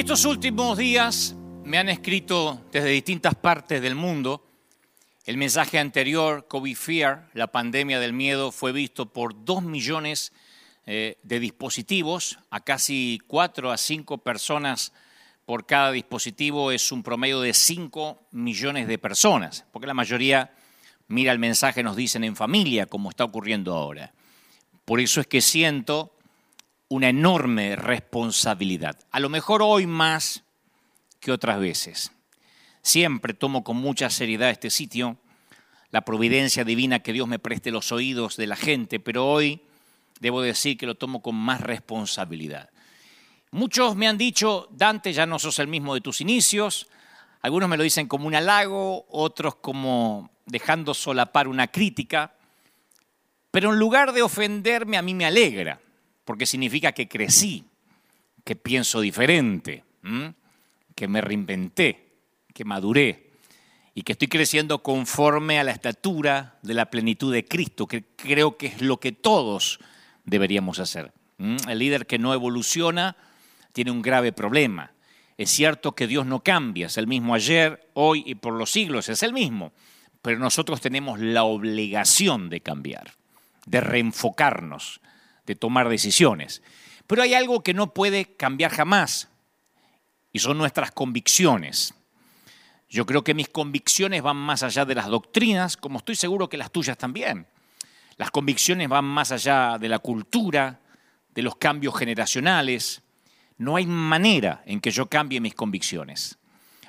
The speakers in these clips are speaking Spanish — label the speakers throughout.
Speaker 1: Estos últimos días me han escrito desde distintas partes del mundo. El mensaje anterior, COVID Fear, la pandemia del miedo, fue visto por dos millones eh, de dispositivos, a casi cuatro a cinco personas por cada dispositivo, es un promedio de cinco millones de personas, porque la mayoría mira el mensaje, nos dicen en familia, como está ocurriendo ahora. Por eso es que siento una enorme responsabilidad. A lo mejor hoy más que otras veces. Siempre tomo con mucha seriedad este sitio, la providencia divina que Dios me preste los oídos de la gente, pero hoy debo decir que lo tomo con más responsabilidad. Muchos me han dicho, Dante, ya no sos el mismo de tus inicios, algunos me lo dicen como un halago, otros como dejando solapar una crítica, pero en lugar de ofenderme a mí me alegra porque significa que crecí, que pienso diferente, que me reinventé, que maduré y que estoy creciendo conforme a la estatura de la plenitud de Cristo, que creo que es lo que todos deberíamos hacer. El líder que no evoluciona tiene un grave problema. Es cierto que Dios no cambia, es el mismo ayer, hoy y por los siglos, es el mismo, pero nosotros tenemos la obligación de cambiar, de reenfocarnos, de tomar decisiones. Pero hay algo que no puede cambiar jamás y son nuestras convicciones. Yo creo que mis convicciones van más allá de las doctrinas, como estoy seguro que las tuyas también. Las convicciones van más allá de la cultura, de los cambios generacionales. No hay manera en que yo cambie mis convicciones.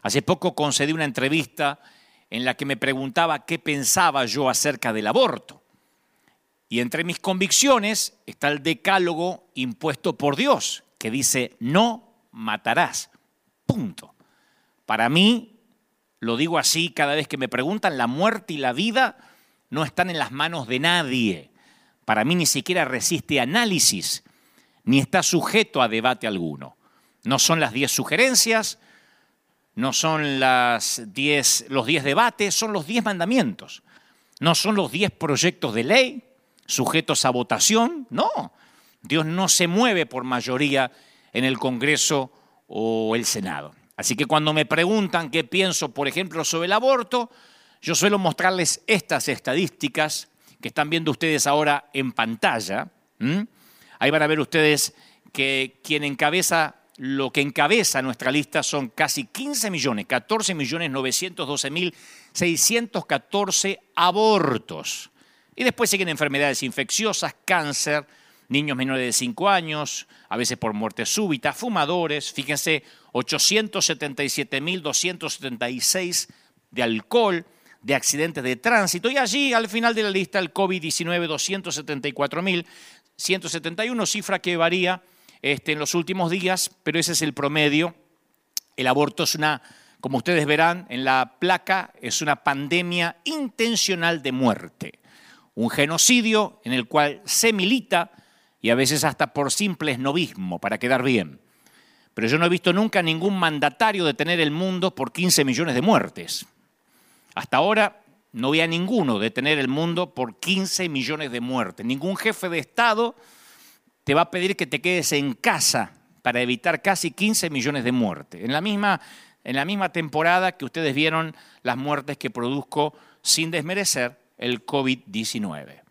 Speaker 1: Hace poco concedí una entrevista en la que me preguntaba qué pensaba yo acerca del aborto. Y entre mis convicciones está el decálogo impuesto por Dios, que dice, no matarás. Punto. Para mí, lo digo así cada vez que me preguntan, la muerte y la vida no están en las manos de nadie. Para mí ni siquiera resiste análisis, ni está sujeto a debate alguno. No son las diez sugerencias, no son las diez, los diez debates, son los diez mandamientos. No son los diez proyectos de ley, sujetos a votación. No, Dios no se mueve por mayoría en el Congreso o el Senado. Así que cuando me preguntan qué pienso, por ejemplo, sobre el aborto, yo suelo mostrarles estas estadísticas que están viendo ustedes ahora en pantalla. Ahí van a ver ustedes que quien encabeza, lo que encabeza nuestra lista son casi 15 millones, 14 millones 912 mil 614 abortos. Y después siguen enfermedades infecciosas, cáncer, niños menores de 5 años, a veces por muerte súbita, fumadores, fíjense, 877.276 de alcohol, de accidentes de tránsito, y allí al final de la lista el COVID-19, 274.171, cifra que varía este, en los últimos días, pero ese es el promedio. El aborto es una, como ustedes verán en la placa, es una pandemia intencional de muerte un genocidio en el cual se milita y a veces hasta por simple esnovismo, para quedar bien. Pero yo no he visto nunca ningún mandatario detener el mundo por 15 millones de muertes. Hasta ahora no vi a ninguno detener el mundo por 15 millones de muertes. Ningún jefe de Estado te va a pedir que te quedes en casa para evitar casi 15 millones de muertes. En la misma, en la misma temporada que ustedes vieron las muertes que produzco sin desmerecer el COVID-19.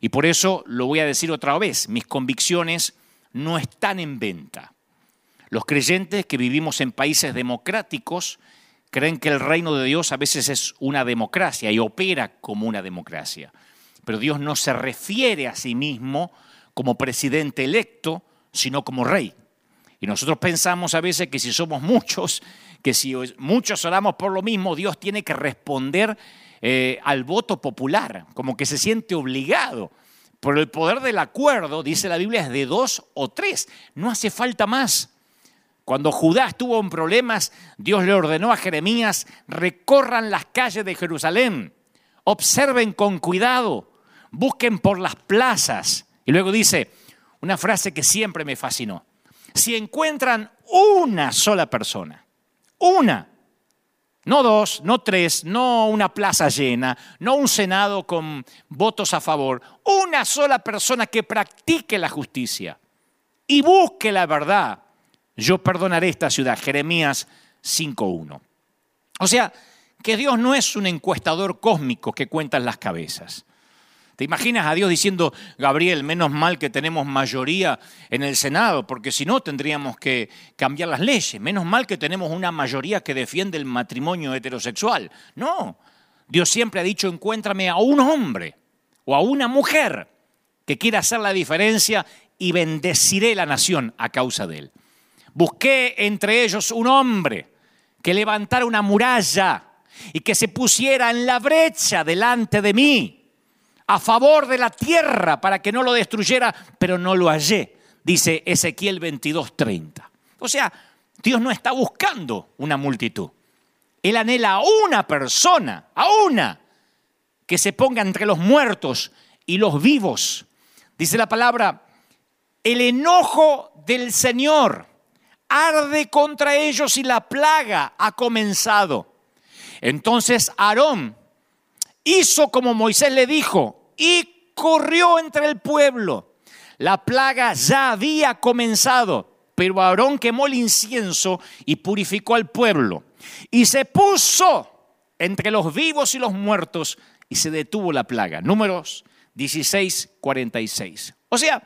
Speaker 1: Y por eso lo voy a decir otra vez, mis convicciones no están en venta. Los creyentes que vivimos en países democráticos creen que el reino de Dios a veces es una democracia y opera como una democracia. Pero Dios no se refiere a sí mismo como presidente electo, sino como rey. Y nosotros pensamos a veces que si somos muchos, que si muchos oramos por lo mismo, Dios tiene que responder eh, al voto popular, como que se siente obligado. Por el poder del acuerdo, dice la Biblia, es de dos o tres. No hace falta más. Cuando Judá estuvo en problemas, Dios le ordenó a Jeremías, recorran las calles de Jerusalén, observen con cuidado, busquen por las plazas. Y luego dice una frase que siempre me fascinó. Si encuentran una sola persona, una no dos, no tres, no una plaza llena, no un Senado con votos a favor. Una sola persona que practique la justicia y busque la verdad. yo perdonaré esta ciudad. Jeremías 5.1. O sea, que Dios no es un encuestador cósmico que cuenta las cabezas. ¿Te imaginas a Dios diciendo, Gabriel, menos mal que tenemos mayoría en el Senado, porque si no tendríamos que cambiar las leyes, menos mal que tenemos una mayoría que defiende el matrimonio heterosexual? No, Dios siempre ha dicho, encuéntrame a un hombre o a una mujer que quiera hacer la diferencia y bendeciré la nación a causa de él. Busqué entre ellos un hombre que levantara una muralla y que se pusiera en la brecha delante de mí a favor de la tierra para que no lo destruyera, pero no lo hallé, dice Ezequiel 22:30. O sea, Dios no está buscando una multitud. Él anhela a una persona, a una, que se ponga entre los muertos y los vivos. Dice la palabra, el enojo del Señor arde contra ellos y la plaga ha comenzado. Entonces Aarón hizo como Moisés le dijo y corrió entre el pueblo. La plaga ya había comenzado, pero Aarón quemó el incienso y purificó al pueblo. Y se puso entre los vivos y los muertos y se detuvo la plaga. Números 16, 46. O sea,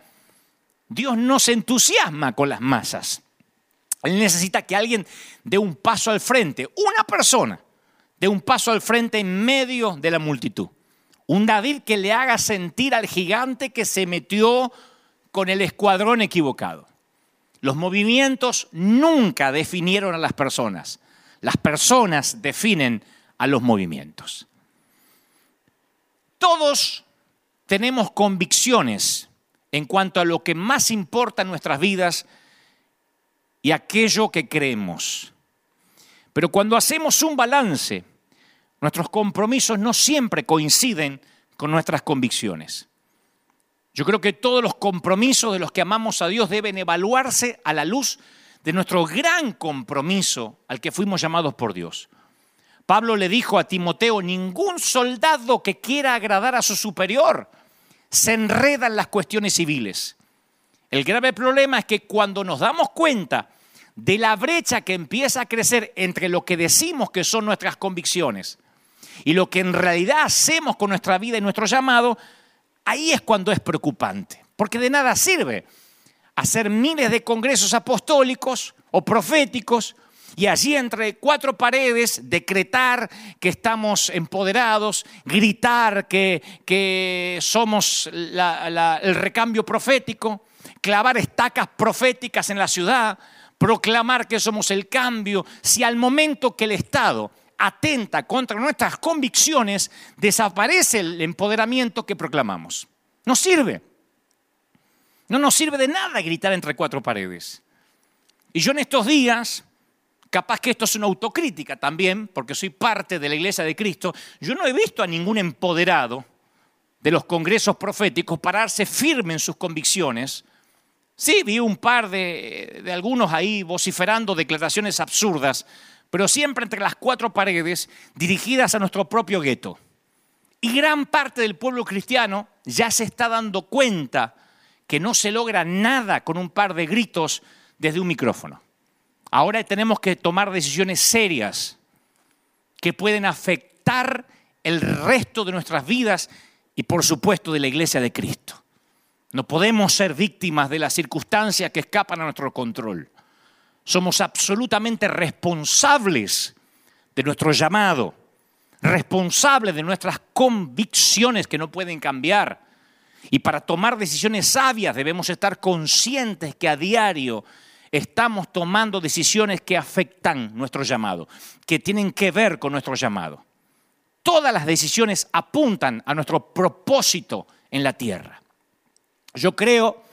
Speaker 1: Dios no se entusiasma con las masas. Él necesita que alguien dé un paso al frente, una persona dé un paso al frente en medio de la multitud. Un David que le haga sentir al gigante que se metió con el escuadrón equivocado. Los movimientos nunca definieron a las personas. Las personas definen a los movimientos. Todos tenemos convicciones en cuanto a lo que más importa en nuestras vidas y aquello que creemos. Pero cuando hacemos un balance, nuestros compromisos no siempre coinciden con nuestras convicciones. Yo creo que todos los compromisos de los que amamos a Dios deben evaluarse a la luz de nuestro gran compromiso al que fuimos llamados por Dios. Pablo le dijo a Timoteo, ningún soldado que quiera agradar a su superior se enreda en las cuestiones civiles. El grave problema es que cuando nos damos cuenta de la brecha que empieza a crecer entre lo que decimos que son nuestras convicciones y lo que en realidad hacemos con nuestra vida y nuestro llamado, ahí es cuando es preocupante. Porque de nada sirve hacer miles de congresos apostólicos o proféticos y allí entre cuatro paredes decretar que estamos empoderados, gritar que, somos el recambio profético, clavar estacas proféticas en la ciudad, proclamar que somos el cambio, si al momento que el Estado atenta contra nuestras convicciones, desaparece el empoderamiento que proclamamos. No sirve. No nos sirve de nada gritar entre cuatro paredes. Y yo en estos días, capaz que esto es una autocrítica también, porque soy parte de la iglesia de Cristo, yo no he visto a ningún empoderado de los congresos proféticos pararse firme en sus convicciones. Sí, vi un par de, de algunos ahí vociferando declaraciones absurdas, pero siempre entre las cuatro paredes dirigidas a nuestro propio gueto. Y gran parte del pueblo cristiano ya se está dando cuenta que no se logra nada con un par de gritos desde un micrófono. Ahora tenemos que tomar decisiones serias que pueden afectar el resto de nuestras vidas y por supuesto de la iglesia de Cristo. No podemos ser víctimas de las circunstancias que escapan a nuestro control. Somos absolutamente responsables de nuestro llamado, responsables de nuestras convicciones que no pueden cambiar. Y para tomar decisiones sabias debemos estar conscientes que a diario estamos tomando decisiones que afectan nuestro llamado, que tienen que ver con nuestro llamado. Todas las decisiones apuntan a nuestro propósito en la tierra. Yo creo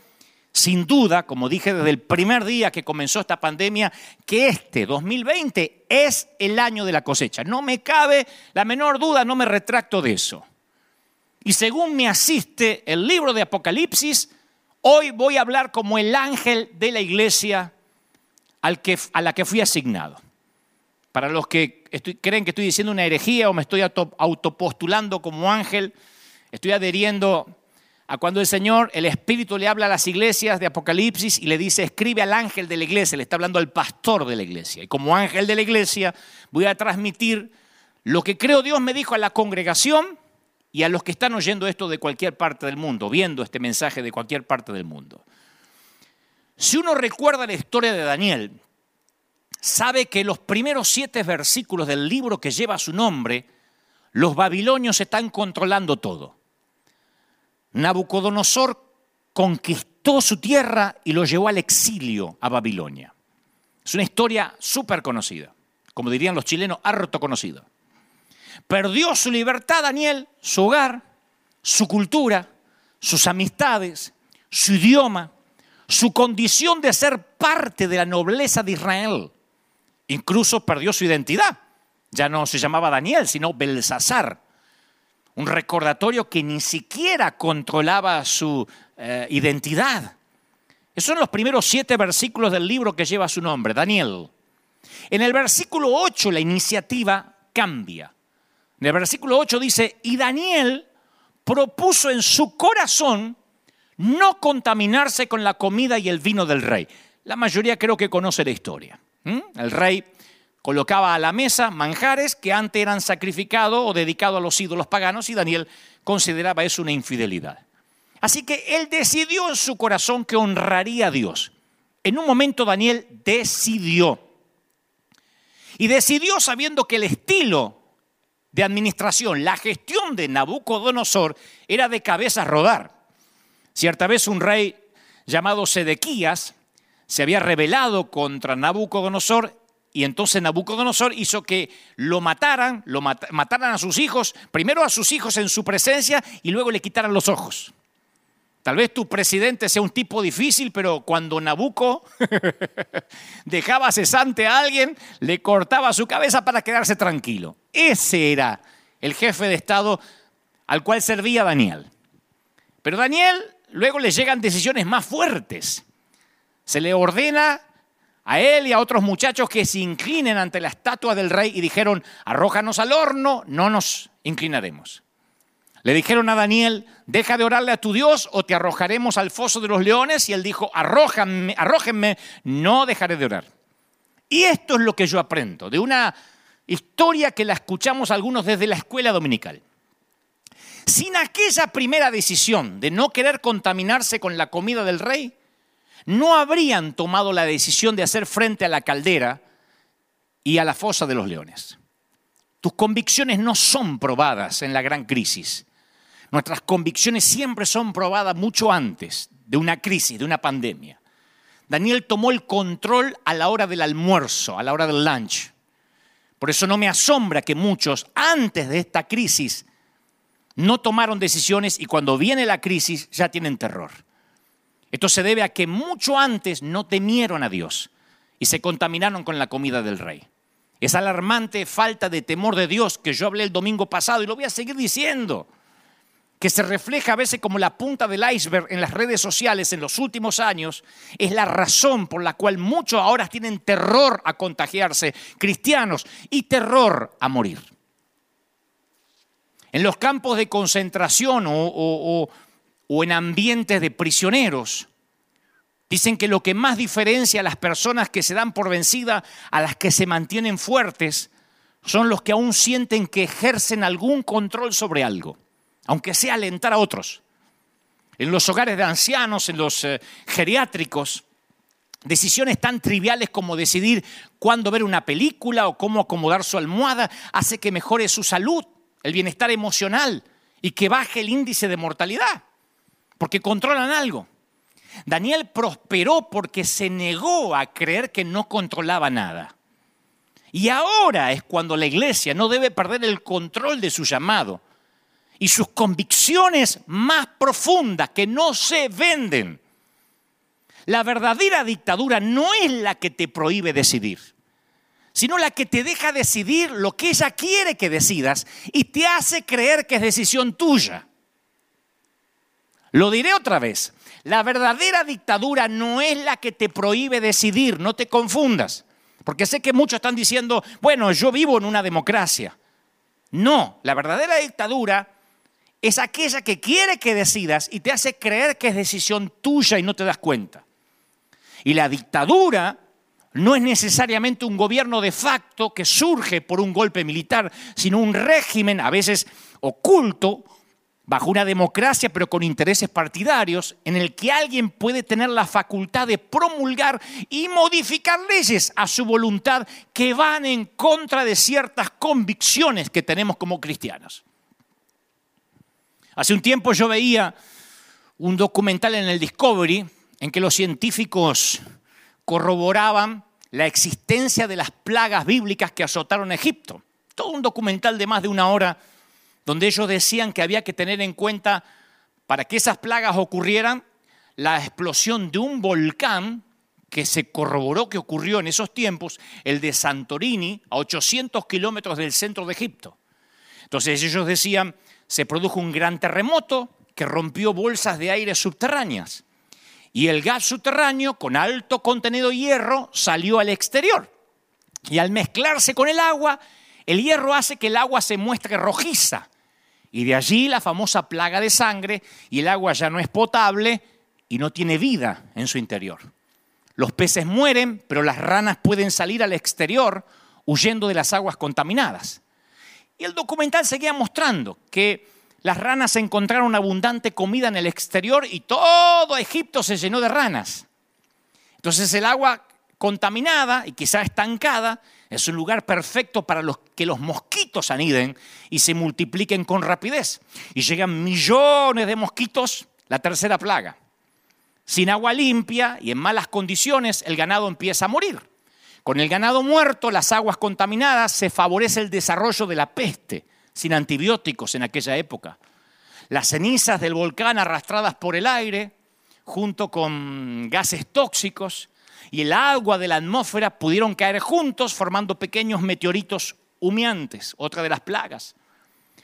Speaker 1: sin duda, como dije desde el primer día que comenzó esta pandemia, que este 2020 es el año de la cosecha. No me cabe la menor duda, no me retracto de eso. Y según me asiste el libro de Apocalipsis, hoy voy a hablar como el ángel de la iglesia al que, a la que fui asignado. Para los que creen que estoy diciendo una herejía o me estoy autopostulando como ángel, estoy adheriendo a cuando el Señor, el Espíritu le habla a las iglesias de Apocalipsis y le dice, escribe al ángel de la iglesia, le está hablando al pastor de la iglesia. Y como ángel de la iglesia voy a transmitir lo que creo Dios me dijo a la congregación y a los que están oyendo esto de cualquier parte del mundo, viendo este mensaje de cualquier parte del mundo. Si uno recuerda la historia de Daniel, sabe que los primeros siete versículos del libro que lleva su nombre, los babilonios están controlando todo. Nabucodonosor conquistó su tierra y lo llevó al exilio a Babilonia. Es una historia súper conocida, como dirían los chilenos, harto conocida. Perdió su libertad Daniel, su hogar, su cultura, sus amistades, su idioma, su condición de ser parte de la nobleza de Israel. Incluso perdió su identidad. Ya no se llamaba Daniel, sino Belsasar un recordatorio que ni siquiera controlaba su eh, identidad. Esos son los primeros siete versículos del libro que lleva su nombre, Daniel. En el versículo 8 la iniciativa cambia. En el versículo 8 dice, y Daniel propuso en su corazón no contaminarse con la comida y el vino del rey. La mayoría creo que conoce la historia. El rey colocaba a la mesa manjares que antes eran sacrificados o dedicados a los ídolos paganos y Daniel consideraba eso una infidelidad. Así que él decidió en su corazón que honraría a Dios. En un momento Daniel decidió. Y decidió sabiendo que el estilo de administración, la gestión de Nabucodonosor era de cabeza rodar. Cierta vez un rey llamado Sedequías se había rebelado contra Nabucodonosor y entonces Nabucodonosor hizo que lo mataran, lo mataran a sus hijos, primero a sus hijos en su presencia y luego le quitaran los ojos. Tal vez tu presidente sea un tipo difícil, pero cuando Nabucco dejaba cesante a alguien, le cortaba su cabeza para quedarse tranquilo. Ese era el jefe de Estado al cual servía Daniel. Pero Daniel luego le llegan decisiones más fuertes. Se le ordena a él y a otros muchachos que se inclinen ante la estatua del rey y dijeron, arrójanos al horno, no nos inclinaremos. Le dijeron a Daniel, deja de orarle a tu Dios o te arrojaremos al foso de los leones. Y él dijo, arrójenme, arrójenme, no dejaré de orar. Y esto es lo que yo aprendo de una historia que la escuchamos algunos desde la escuela dominical. Sin aquella primera decisión de no querer contaminarse con la comida del rey, no habrían tomado la decisión de hacer frente a la caldera y a la fosa de los leones. Tus convicciones no son probadas en la gran crisis. Nuestras convicciones siempre son probadas mucho antes de una crisis, de una pandemia. Daniel tomó el control a la hora del almuerzo, a la hora del lunch. Por eso no me asombra que muchos antes de esta crisis no tomaron decisiones y cuando viene la crisis ya tienen terror. Esto se debe a que mucho antes no temieron a Dios y se contaminaron con la comida del rey. Es alarmante falta de temor de Dios que yo hablé el domingo pasado y lo voy a seguir diciendo, que se refleja a veces como la punta del iceberg en las redes sociales en los últimos años, es la razón por la cual muchos ahora tienen terror a contagiarse, cristianos, y terror a morir. En los campos de concentración o, o en ambientes de prisioneros. Dicen que lo que más diferencia a las personas que se dan por vencida a las que se mantienen fuertes son los que aún sienten que ejercen algún control sobre algo, aunque sea alentar a otros. En los hogares de ancianos, en los eh, geriátricos, decisiones tan triviales como decidir cuándo ver una película o cómo acomodar su almohada hace que mejore su salud, el bienestar emocional y que baje el índice de mortalidad porque controlan algo. Daniel prosperó porque se negó a creer que no controlaba nada. Y ahora es cuando la iglesia no debe perder el control de su llamado y sus convicciones más profundas que no se venden. La verdadera dictadura no es la que te prohíbe decidir, sino la que te deja decidir lo que ella quiere que decidas y te hace creer que es decisión tuya. Lo diré otra vez. La verdadera dictadura no es la que te prohíbe decidir, no te confundas. Porque sé que muchos están diciendo, bueno, yo vivo en una democracia. No, la verdadera dictadura es aquella que quiere que decidas y te hace creer que es decisión tuya y no te das cuenta. Y la dictadura no es necesariamente un gobierno de facto que surge por un golpe militar, sino un régimen a veces oculto, bajo una democracia pero con intereses partidarios, en el que alguien puede tener la facultad de promulgar y modificar leyes a su voluntad que van en contra de ciertas convicciones que tenemos como cristianos. Hace un tiempo yo veía un documental en el Discovery en que los científicos corroboraban la existencia de las plagas bíblicas que azotaron a Egipto. Todo un documental de más de una hora donde ellos decían que había que tener en cuenta, para que esas plagas ocurrieran, la explosión de un volcán que se corroboró que ocurrió en esos tiempos, el de Santorini, a 800 kilómetros del centro de Egipto. Entonces ellos decían, se produjo un gran terremoto que rompió bolsas de aire subterráneas y el gas subterráneo con alto contenido de hierro salió al exterior. Y al mezclarse con el agua, el hierro hace que el agua se muestre rojiza. Y de allí la famosa plaga de sangre y el agua ya no es potable y no tiene vida en su interior. Los peces mueren, pero las ranas pueden salir al exterior huyendo de las aguas contaminadas. Y el documental seguía mostrando que las ranas encontraron abundante comida en el exterior y todo Egipto se llenó de ranas. Entonces el agua contaminada y quizá estancada es un lugar perfecto para los, que los mosquitos aniden y se multipliquen con rapidez. Y llegan millones de mosquitos, la tercera plaga. Sin agua limpia y en malas condiciones, el ganado empieza a morir. Con el ganado muerto, las aguas contaminadas, se favorece el desarrollo de la peste sin antibióticos en aquella época. Las cenizas del volcán arrastradas por el aire, junto con gases tóxicos, y el agua de la atmósfera pudieron caer juntos formando pequeños meteoritos humeantes, otra de las plagas.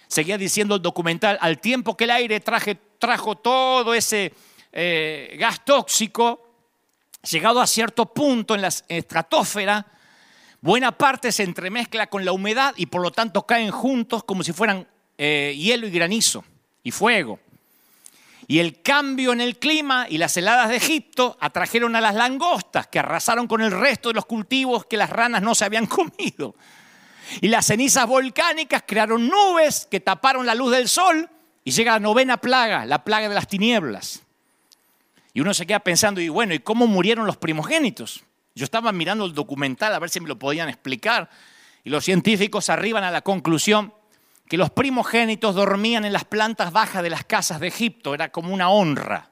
Speaker 1: Seguía diciendo el documental, al tiempo que el aire trajo todo ese eh, gas tóxico, llegado a cierto punto en la estratosfera, buena parte se entremezcla con la humedad y por lo tanto caen juntos como si fueran eh, hielo y granizo y fuego. Y el cambio en el clima y las heladas de Egipto atrajeron a las langostas que arrasaron con el resto de los cultivos que las ranas no se habían comido. Y las cenizas volcánicas crearon nubes que taparon la luz del sol y llega la novena plaga, la plaga de las tinieblas. Y uno se queda pensando, y bueno, ¿y cómo murieron los primogénitos? Yo estaba mirando el documental a ver si me lo podían explicar y los científicos arriban a la conclusión que los primogénitos dormían en las plantas bajas de las casas de Egipto, era como una honra.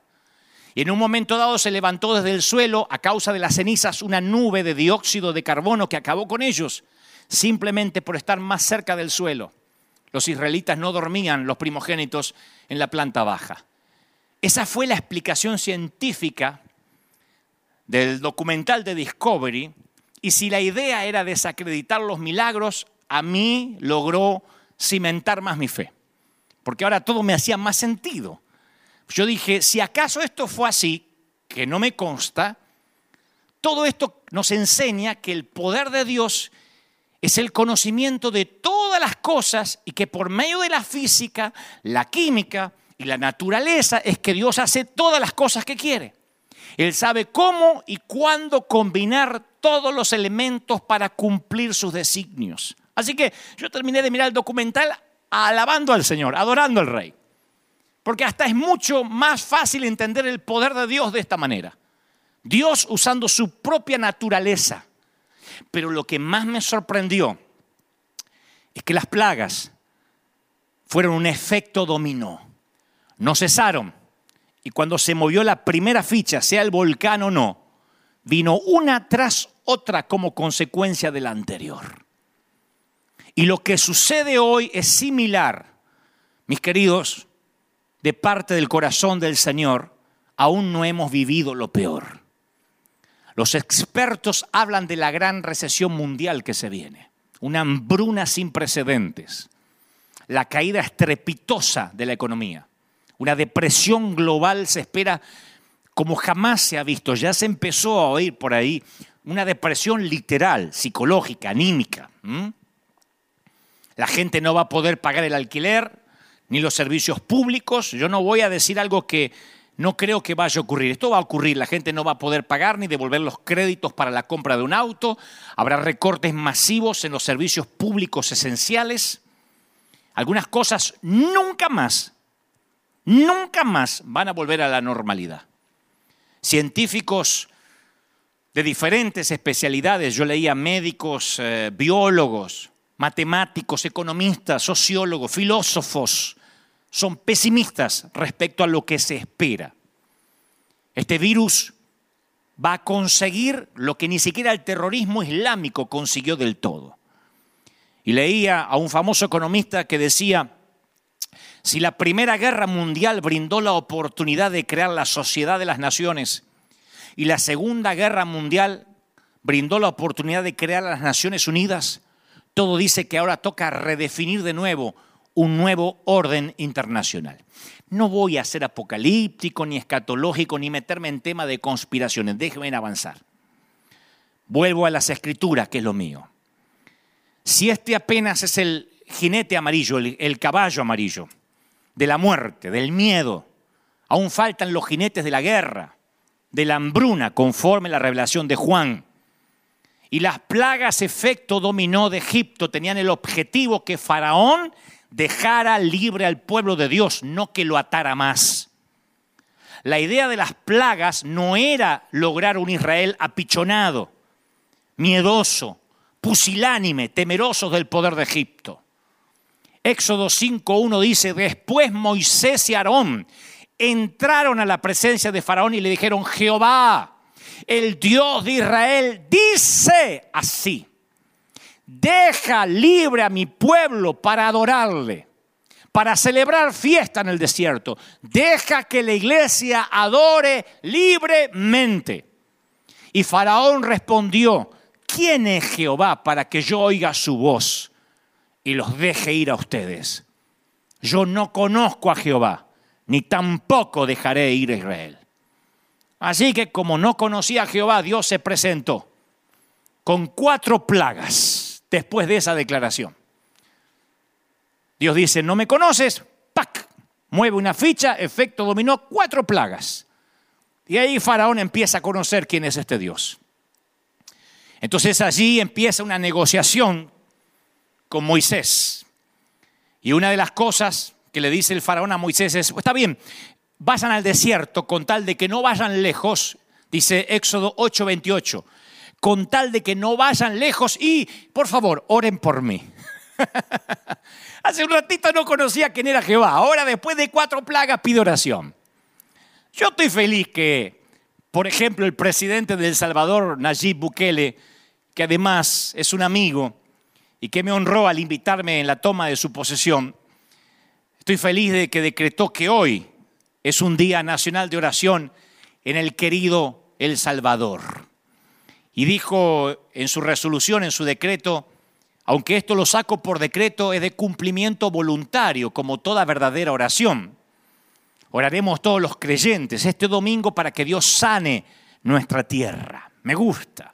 Speaker 1: Y en un momento dado se levantó desde el suelo, a causa de las cenizas, una nube de dióxido de carbono que acabó con ellos, simplemente por estar más cerca del suelo. Los israelitas no dormían, los primogénitos, en la planta baja. Esa fue la explicación científica del documental de Discovery, y si la idea era desacreditar los milagros, a mí logró cimentar más mi fe, porque ahora todo me hacía más sentido. Yo dije, si acaso esto fue así, que no me consta, todo esto nos enseña que el poder de Dios es el conocimiento de todas las cosas y que por medio de la física, la química y la naturaleza es que Dios hace todas las cosas que quiere. Él sabe cómo y cuándo combinar todos los elementos para cumplir sus designios. Así que yo terminé de mirar el documental alabando al Señor, adorando al Rey. Porque hasta es mucho más fácil entender el poder de Dios de esta manera. Dios usando su propia naturaleza. Pero lo que más me sorprendió es que las plagas fueron un efecto dominó. No cesaron y cuando se movió la primera ficha, sea el volcán o no, vino una tras otra como consecuencia de la anterior. Y lo que sucede hoy es similar, mis queridos, de parte del corazón del Señor, aún no hemos vivido lo peor. Los expertos hablan de la gran recesión mundial que se viene, una hambruna sin precedentes, la caída estrepitosa de la economía. Una depresión global se espera como jamás se ha visto. Ya se empezó a oír por ahí una depresión literal, psicológica, anímica. La gente no va a poder pagar el alquiler, ni los servicios públicos. Yo no voy a decir algo que no creo que vaya a ocurrir. Esto va a ocurrir. La gente no va a poder pagar ni devolver los créditos para la compra de un auto. Habrá recortes masivos en los servicios públicos esenciales. Algunas cosas nunca más, nunca más van a volver a la normalidad. Científicos de diferentes especialidades, yo leía médicos, eh, biólogos, matemáticos, economistas, sociólogos, filósofos, son pesimistas respecto a lo que se espera. Este virus va a conseguir lo que ni siquiera el terrorismo islámico consiguió del todo. Y leía a un famoso economista que decía, si la Primera Guerra Mundial brindó la oportunidad de crear la sociedad de las naciones y la Segunda Guerra Mundial brindó la oportunidad de crear las Naciones Unidas, todo dice que ahora toca redefinir de nuevo un nuevo orden internacional. No voy a ser apocalíptico, ni escatológico, ni meterme en tema de conspiraciones. Déjenme avanzar. Vuelvo a las escrituras, que es lo mío. Si este apenas es el jinete amarillo, el, caballo amarillo, de la muerte, del miedo, aún faltan los jinetes de la guerra, de la hambruna, conforme la revelación de Juan. Y las plagas efecto dominó de Egipto tenían el objetivo que Faraón dejara libre al pueblo de Dios, no que lo atara más. La idea de las plagas no era lograr un Israel apichonado, miedoso, pusilánime, temeroso del poder de Egipto. Éxodo 5.1 dice, después Moisés y Aarón entraron a la presencia de Faraón y le dijeron, Jehová, el Dios de Israel, dice así deja libre a mi pueblo para adorarle, para celebrar fiesta en el desierto. Deja que la iglesia adore libremente. Y Faraón respondió, ¿quién es Jehová para que yo oiga su voz y los deje ir a ustedes? Yo no conozco a Jehová, ni tampoco dejaré ir a Israel. Así que como no conocía a Jehová, Dios se presentó con cuatro plagas después de esa declaración. Dios dice, no me conoces, ¡pac! Mueve una ficha, efecto dominó, cuatro plagas. Y ahí Faraón empieza a conocer quién es este Dios. Entonces allí empieza una negociación con Moisés. Y una de las cosas que le dice el faraón a Moisés es, está bien, vayan al desierto con tal de que no vayan lejos, dice Éxodo 8:28 con tal de que no vayan lejos y, por favor, oren por mí. Hace un ratito no conocía quién era Jehová, ahora después de cuatro plagas pide oración. Yo estoy feliz que, por ejemplo, el presidente de El Salvador, Nayib Bukele, que además es un amigo y que me honró al invitarme en la toma de su posesión, estoy feliz de que decretó que hoy es un día nacional de oración en el querido El Salvador y dijo en su resolución, en su decreto, aunque esto lo saco por decreto, es de cumplimiento voluntario, como toda verdadera oración. Oraremos todos los creyentes este domingo para que Dios sane nuestra tierra. Me gusta,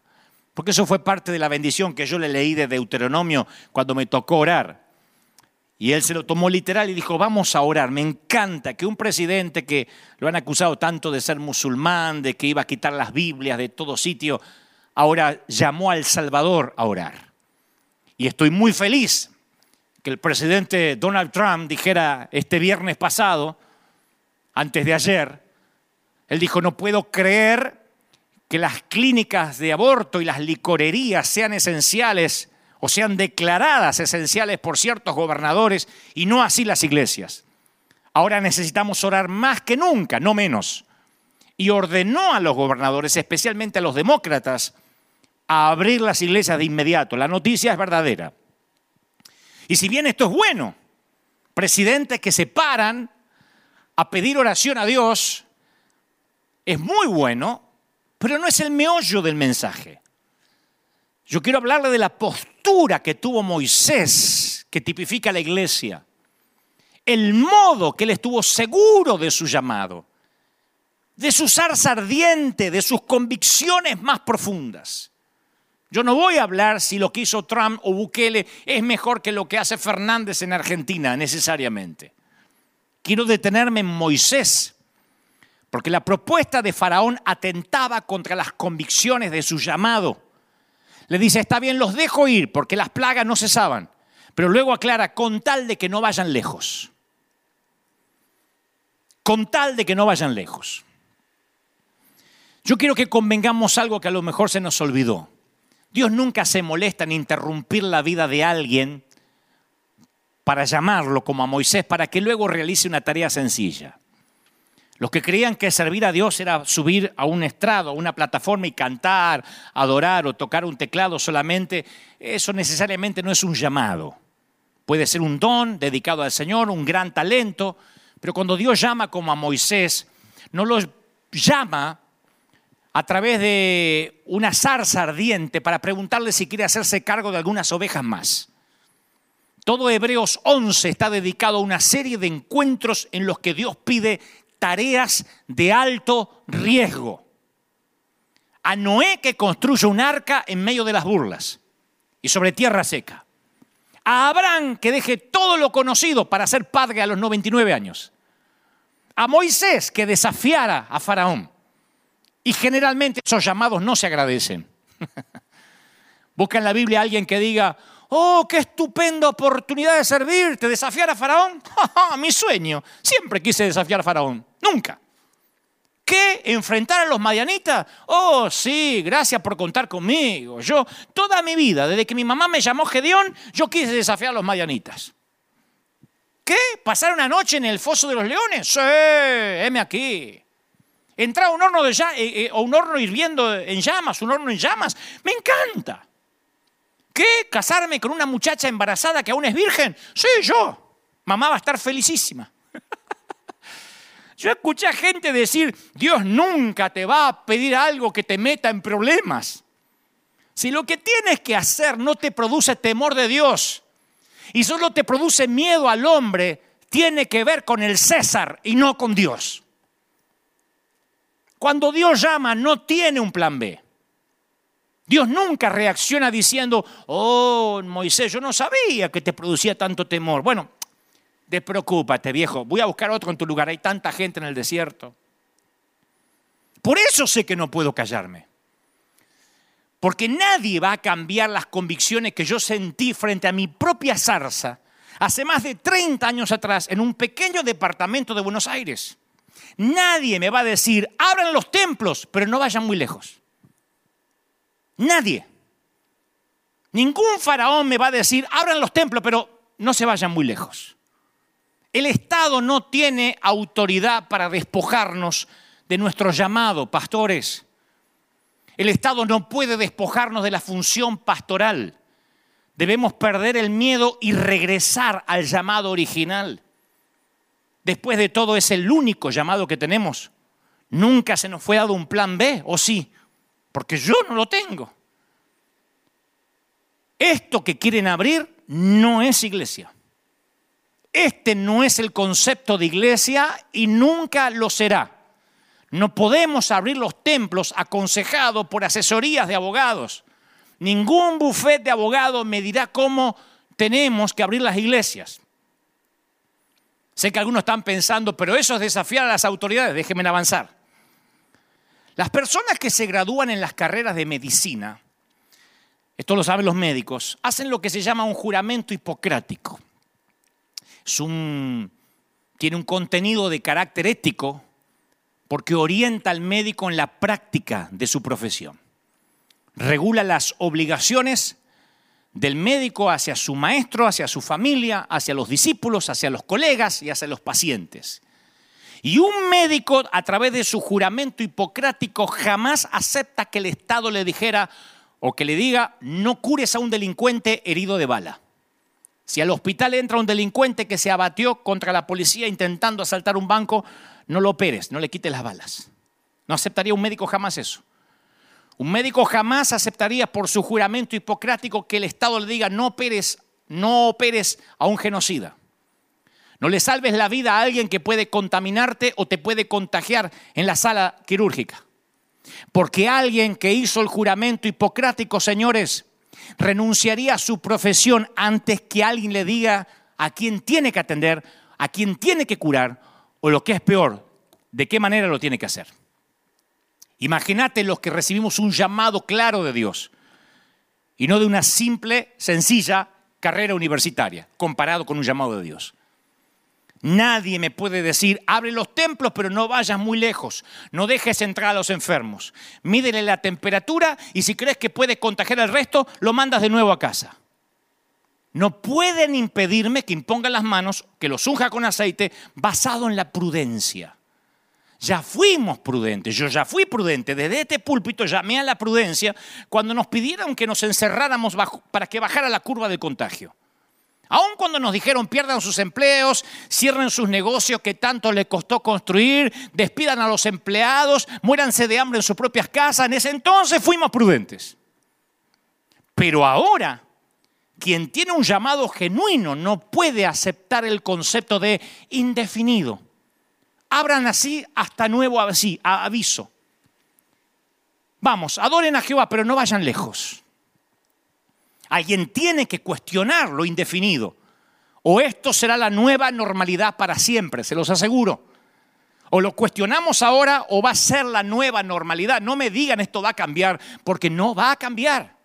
Speaker 1: porque eso fue parte de la bendición que yo le leí de Deuteronomio cuando me tocó orar. Y él se lo tomó literal y dijo, vamos a orar. Me encanta que un presidente que lo han acusado tanto de ser musulmán, de que iba a quitar las Biblias de todo sitio, ahora llamó al Salvador a orar. Y estoy muy feliz que el presidente Donald Trump dijera este viernes pasado, antes de ayer, él dijo, no puedo creer que las clínicas de aborto y las licorerías sean esenciales o sean declaradas esenciales por ciertos gobernadores y no así las iglesias. Ahora necesitamos orar más que nunca, no menos. Y ordenó a los gobernadores, especialmente a los demócratas, a abrir las iglesias de inmediato. La noticia es verdadera. Y si bien esto es bueno, presidentes que se paran a pedir oración a Dios, es muy bueno, pero no es el meollo del mensaje. Yo quiero hablarle de la postura que tuvo Moisés, que tipifica la iglesia, el modo que él estuvo seguro de su llamado, de su zarza ardiente, de sus convicciones más profundas. Yo no voy a hablar si lo que hizo Trump o Bukele es mejor que lo que hace Fernández en Argentina, necesariamente. quiero detenerme en Moisés, porque la propuesta de Faraón atentaba contra las convicciones de su llamado. Le dice, está bien, los dejo ir, porque las plagas no cesaban, pero luego aclara, con tal de que no vayan lejos. Con tal de que no vayan lejos. Yo quiero que convengamos algo que a lo mejor se nos olvidó. Dios nunca se molesta en interrumpir la vida de alguien para llamarlo como a Moisés, para que luego realice una tarea sencilla. Los que creían que servir a Dios era subir a un estrado, a una plataforma y cantar, adorar o tocar un teclado solamente, eso necesariamente no es un llamado. Puede ser un don dedicado al Señor, un gran talento, pero cuando Dios llama como a Moisés, no lo llama a través de una zarza ardiente para preguntarle si quiere hacerse cargo de algunas ovejas más. Todo Hebreos 11 está dedicado a una serie de encuentros en los que Dios pide tareas de alto riesgo. A Noé que construya un arca en medio de las burlas y sobre tierra seca. A Abraham que deje todo lo conocido para ser padre a los 99 años. A Moisés que desafiara a Faraón. Y generalmente esos llamados no se agradecen. Busca en la Biblia a alguien que diga, oh, qué estupenda oportunidad de servirte, desafiar a Faraón. Mi sueño, siempre quise desafiar a Faraón, nunca. ¿Qué? ¿Enfrentar a los madianitas? Oh, sí, gracias por contar conmigo. Yo, toda mi vida, desde que mi mamá me llamó Gedeón, yo quise desafiar a los madianitas. ¿Qué? ¿Pasar una noche en el foso de los leones? Sí, heme aquí entrar a un horno, de, eh, eh, un horno hirviendo en llamas, un horno en llamas. Me encanta. ¿Qué? ¿Casarme con una muchacha embarazada que aún es virgen? Sí, yo. Mamá va a estar felicísima. Yo escuché a gente decir, Dios nunca te va a pedir algo que te meta en problemas. Si lo que tienes que hacer no te produce temor de Dios y solo te produce miedo al hombre, tiene que ver con el César y no con Dios. Cuando Dios llama, no tiene un plan B. Dios nunca reacciona diciendo, oh, Moisés, yo no sabía que te producía tanto temor. Bueno, despreocúpate, viejo, voy a buscar otro en tu lugar, hay tanta gente en el desierto. Por eso sé que no puedo callarme. Porque nadie va a cambiar las convicciones que yo sentí frente a mi propia zarza hace más de 30 años atrás en un pequeño departamento de Buenos Aires. Nadie me va a decir, abran los templos, pero no vayan muy lejos. Nadie. Ningún faraón me va a decir, abran los templos, pero no se vayan muy lejos. El Estado no tiene autoridad para despojarnos de nuestro llamado, pastores. El Estado no puede despojarnos de la función pastoral. Debemos perder el miedo y regresar al llamado original después de todo es el único llamado que tenemos. Nunca se nos fue dado un plan B, ¿o sí? Porque yo no lo tengo. Esto que quieren abrir no es iglesia. Este no es el concepto de iglesia y nunca lo será. No podemos abrir los templos aconsejados por asesorías de abogados. Ningún bufete de abogados me dirá cómo tenemos que abrir las iglesias. Sé que algunos están pensando, pero eso es desafiar a las autoridades, déjenme avanzar. Las personas que se gradúan en las carreras de medicina, esto lo saben los médicos, hacen lo que se llama un juramento hipocrático. Es tiene un contenido de carácter ético porque orienta al médico en la práctica de su profesión. Regula las obligaciones del médico hacia su maestro, hacia su familia, hacia los discípulos, hacia los colegas y hacia los pacientes. Y un médico, a través de su juramento hipocrático, jamás acepta que el Estado le dijera o que le diga, no cures a un delincuente herido de bala. Si al hospital entra un delincuente que se abatió contra la policía intentando asaltar un banco, no lo operes, no le quites las balas. No aceptaría un médico jamás eso. Un médico jamás aceptaría por su juramento hipocrático que el Estado le diga no operes, no operes a un genocida. No le salves la vida a alguien que puede contaminarte o te puede contagiar en la sala quirúrgica. Porque alguien que hizo el juramento hipocrático, señores, renunciaría a su profesión antes que alguien le diga a quién tiene que atender, a quién tiene que curar o lo que es peor, de qué manera lo tiene que hacer. Imagínate los que recibimos un llamado claro de Dios y no de una simple, sencilla carrera universitaria comparado con un llamado de Dios. Nadie me puede decir, abre los templos, pero no vayas muy lejos. No dejes entrar a los enfermos. Mídele la temperatura y si crees que puede contagiar al resto, lo mandas de nuevo a casa. No pueden impedirme que imponga las manos, que los unja con aceite, basado en la prudencia. Ya fuimos prudentes, yo ya fui prudente. Desde este púlpito llamé a la prudencia cuando nos pidieron que nos encerráramos para que bajara la curva del contagio. Aun cuando nos dijeron pierdan sus empleos, cierren sus negocios que tanto les costó construir, despidan a los empleados, muéranse de hambre en sus propias casas, en ese entonces fuimos prudentes. Pero ahora, quien tiene un llamado genuino no puede aceptar el concepto de indefinido. Abran así hasta nuevo aviso. Vamos, adoren a Jehová, pero no vayan lejos. Alguien tiene que cuestionar lo indefinido. O esto será la nueva normalidad para siempre, se los aseguro. O lo cuestionamos ahora o va a ser la nueva normalidad. No me digan esto va a cambiar, porque no va a cambiar.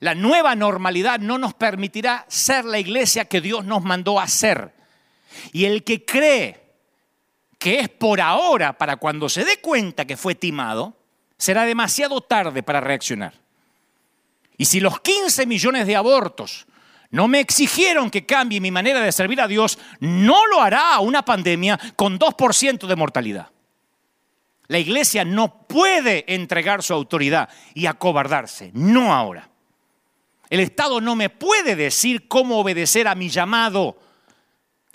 Speaker 1: La nueva normalidad no nos permitirá ser la iglesia que Dios nos mandó a ser. Y el que cree que es por ahora, para cuando se dé cuenta que fue timado, será demasiado tarde para reaccionar. Y si los 15 millones de abortos no me exigieron que cambie mi manera de servir a Dios, no lo hará una pandemia con 2% de mortalidad. La iglesia no puede entregar su autoridad y acobardarse, no ahora. El Estado no me puede decir cómo obedecer a mi llamado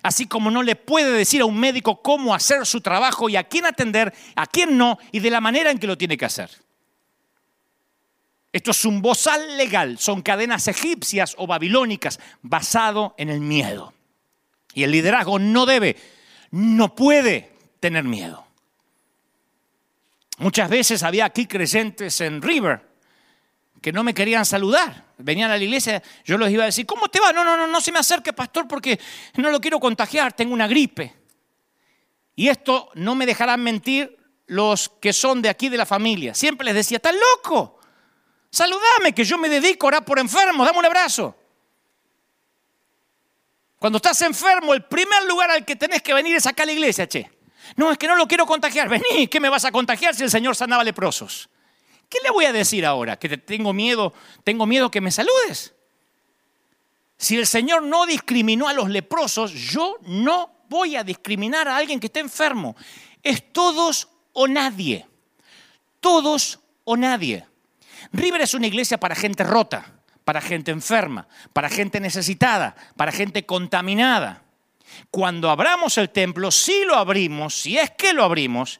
Speaker 1: así como no le puede decir a un médico cómo hacer su trabajo y a quién atender, a quién no, y de la manera en que lo tiene que hacer. Esto es un bozal legal, son cadenas egipcias o babilónicas basado en el miedo. Y el liderazgo no debe, no puede tener miedo. Muchas veces había aquí creyentes en River que no me querían saludar. Venían a la iglesia, yo les iba a decir, ¿cómo te va? No, no, no, no se me acerque, pastor, porque no lo quiero contagiar, tengo una gripe. Y esto no me dejarán mentir los que son de aquí de la familia. Siempre les decía, estás loco, saludame, que yo me dedico a orar por enfermos, dame un abrazo. Cuando estás enfermo, el primer lugar al que tenés que venir es acá a la iglesia, che. No, es que no lo quiero contagiar. Vení, ¿qué me vas a contagiar si el Señor sanaba leprosos? ¿Qué le voy a decir ahora? ¿Que te tengo miedo? ¿Tengo miedo que me saludes? Si el Señor no discriminó a los leprosos, yo no voy a discriminar a alguien que esté enfermo. Es todos o nadie. Todos o nadie. River es una iglesia para gente rota, para gente enferma, para gente necesitada, para gente contaminada. Cuando abramos el templo, si lo abrimos, si es que lo abrimos,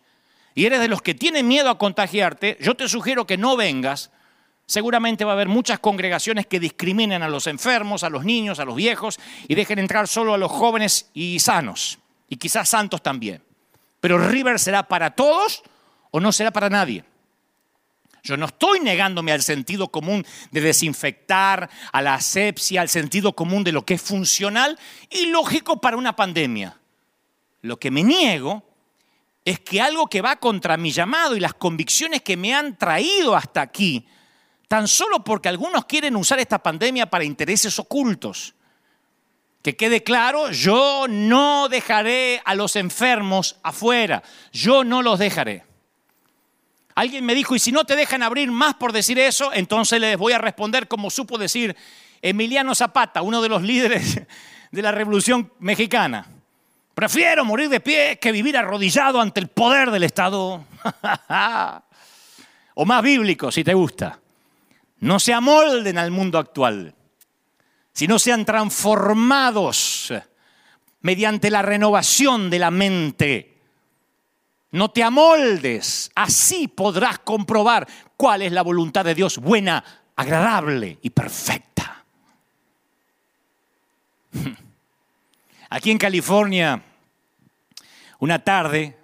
Speaker 1: y eres de los que tienen miedo a contagiarte, yo te sugiero que no vengas. Seguramente va a haber muchas congregaciones que discriminen a los enfermos, a los niños, a los viejos y dejen entrar solo a los jóvenes y sanos, y quizás santos también. Pero River será para todos o no será para nadie. Yo no estoy negándome al sentido común de desinfectar, a la asepsia, al sentido común de lo que es funcional y lógico para una pandemia. Lo que me niego es que algo que va contra mi llamado y las convicciones que me han traído hasta aquí, tan solo porque algunos quieren usar esta pandemia para intereses ocultos. Que quede claro, yo no dejaré a los enfermos afuera, yo no los dejaré. Alguien me dijo, y si no te dejan abrir más por decir eso, entonces les voy a responder como supo decir Emiliano Zapata, uno de los líderes de la Revolución Mexicana. Prefiero morir de pie que vivir arrodillado ante el poder del Estado. o más bíblico, si te gusta. No se amolden al mundo actual, sino sean transformados mediante la renovación de la mente. No te amoldes, así podrás comprobar cuál es la voluntad de Dios, buena, agradable y perfecta. Aquí en California, una tarde,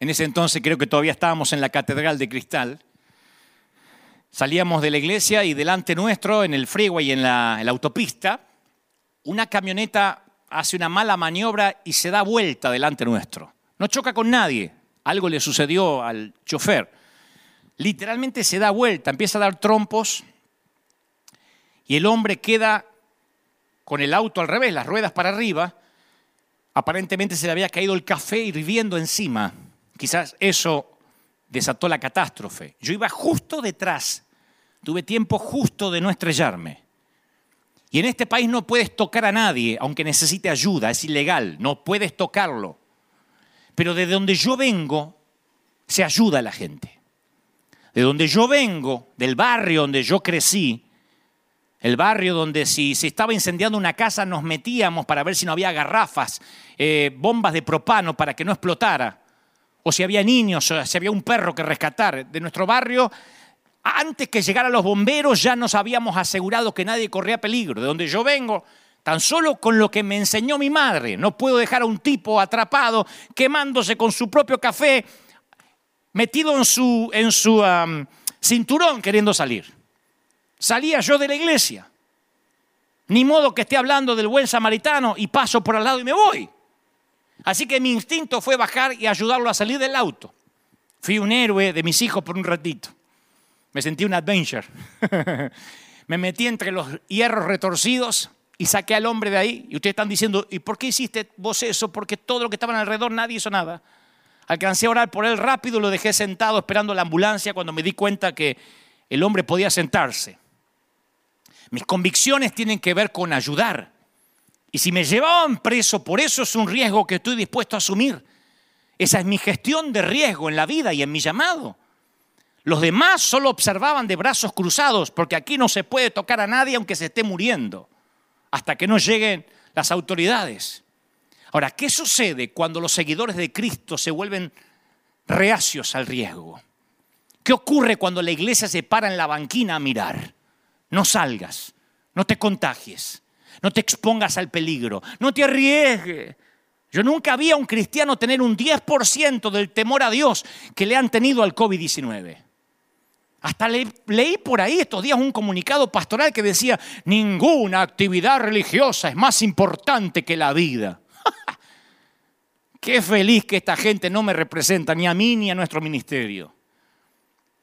Speaker 1: en ese entonces creo que todavía estábamos en la Catedral de Cristal, salíamos de la iglesia y delante nuestro, en el freeway, en la, en la autopista, una camioneta hace una mala maniobra y se da vuelta delante nuestro. No choca con nadie. Algo le sucedió al chofer. Literalmente se da vuelta, empieza a dar trompos y el hombre queda con el auto al revés, las ruedas para arriba. Aparentemente se le había caído el café hirviendo encima. Quizás eso desató la catástrofe. Yo iba justo detrás. Tuve tiempo justo de no estrellarme. Y en este país no puedes tocar a nadie, aunque necesite ayuda, es ilegal, no puedes tocarlo. Pero de donde yo vengo, se ayuda a la gente. De donde yo vengo, del barrio donde yo crecí, el barrio donde si se estaba incendiando una casa nos metíamos para ver si no había garrafas, eh, bombas de propano para que no explotara, o si había niños, o si había un perro que rescatar. De nuestro barrio antes que llegaran los bomberos ya nos habíamos asegurado que nadie corría peligro. De donde yo vengo, tan solo con lo que me enseñó mi madre, no puedo dejar a un tipo atrapado quemándose con su propio café, metido en su, cinturón queriendo salir. Salía yo de la iglesia. Ni modo que esté hablando del buen samaritano y paso por al lado y me voy. Así que mi instinto fue bajar y ayudarlo a salir del auto. Fui un héroe de mis hijos por un ratito. Me sentí un adventure. me metí entre los hierros retorcidos y saqué al hombre de ahí. Y ustedes están diciendo, ¿y por qué hiciste vos eso? Porque todo lo que estaban alrededor nadie hizo nada. Alcancé a orar por él rápido, lo dejé sentado esperando la ambulancia cuando me di cuenta que el hombre podía sentarse. Mis convicciones tienen que ver con ayudar. Y si me llevaban preso, por eso es un riesgo que estoy dispuesto a asumir. Esa es mi gestión de riesgo en la vida y en mi llamado. Los demás solo observaban de brazos cruzados, porque aquí no se puede tocar a nadie aunque se esté muriendo, hasta que no lleguen las autoridades. Ahora, ¿qué sucede cuando los seguidores de Cristo se vuelven reacios al riesgo? ¿Qué ocurre cuando la iglesia se para en la banquina a mirar? No salgas, no te contagies, no te expongas al peligro, no te arriesgues. Yo nunca vi a un cristiano tener un 10% del temor a Dios que le han tenido al COVID-19. Hasta leí por ahí estos días un comunicado pastoral que decía, ninguna actividad religiosa es más importante que la vida. Qué feliz que esta gente no me representa, ni a mí ni a nuestro ministerio.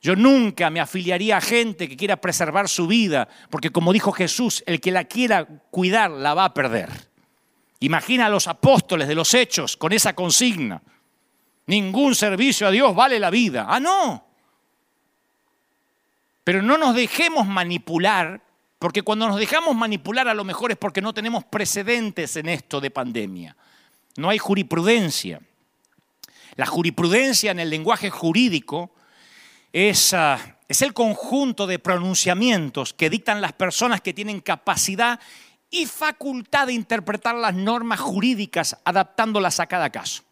Speaker 1: Yo nunca me afiliaría a gente que quiera preservar su vida, porque como dijo Jesús, el que la quiera cuidar la va a perder. Imagina a los apóstoles de los hechos con esa consigna. Ningún servicio a Dios vale la vida. Ah, no. Pero no nos dejemos manipular, porque cuando nos dejamos manipular a lo mejor es porque no tenemos precedentes en esto de pandemia. No hay jurisprudencia. La jurisprudencia en el lenguaje jurídico es, ah, el conjunto de pronunciamientos que dictan las personas que tienen capacidad y facultad de interpretar las normas jurídicas adaptándolas a cada caso.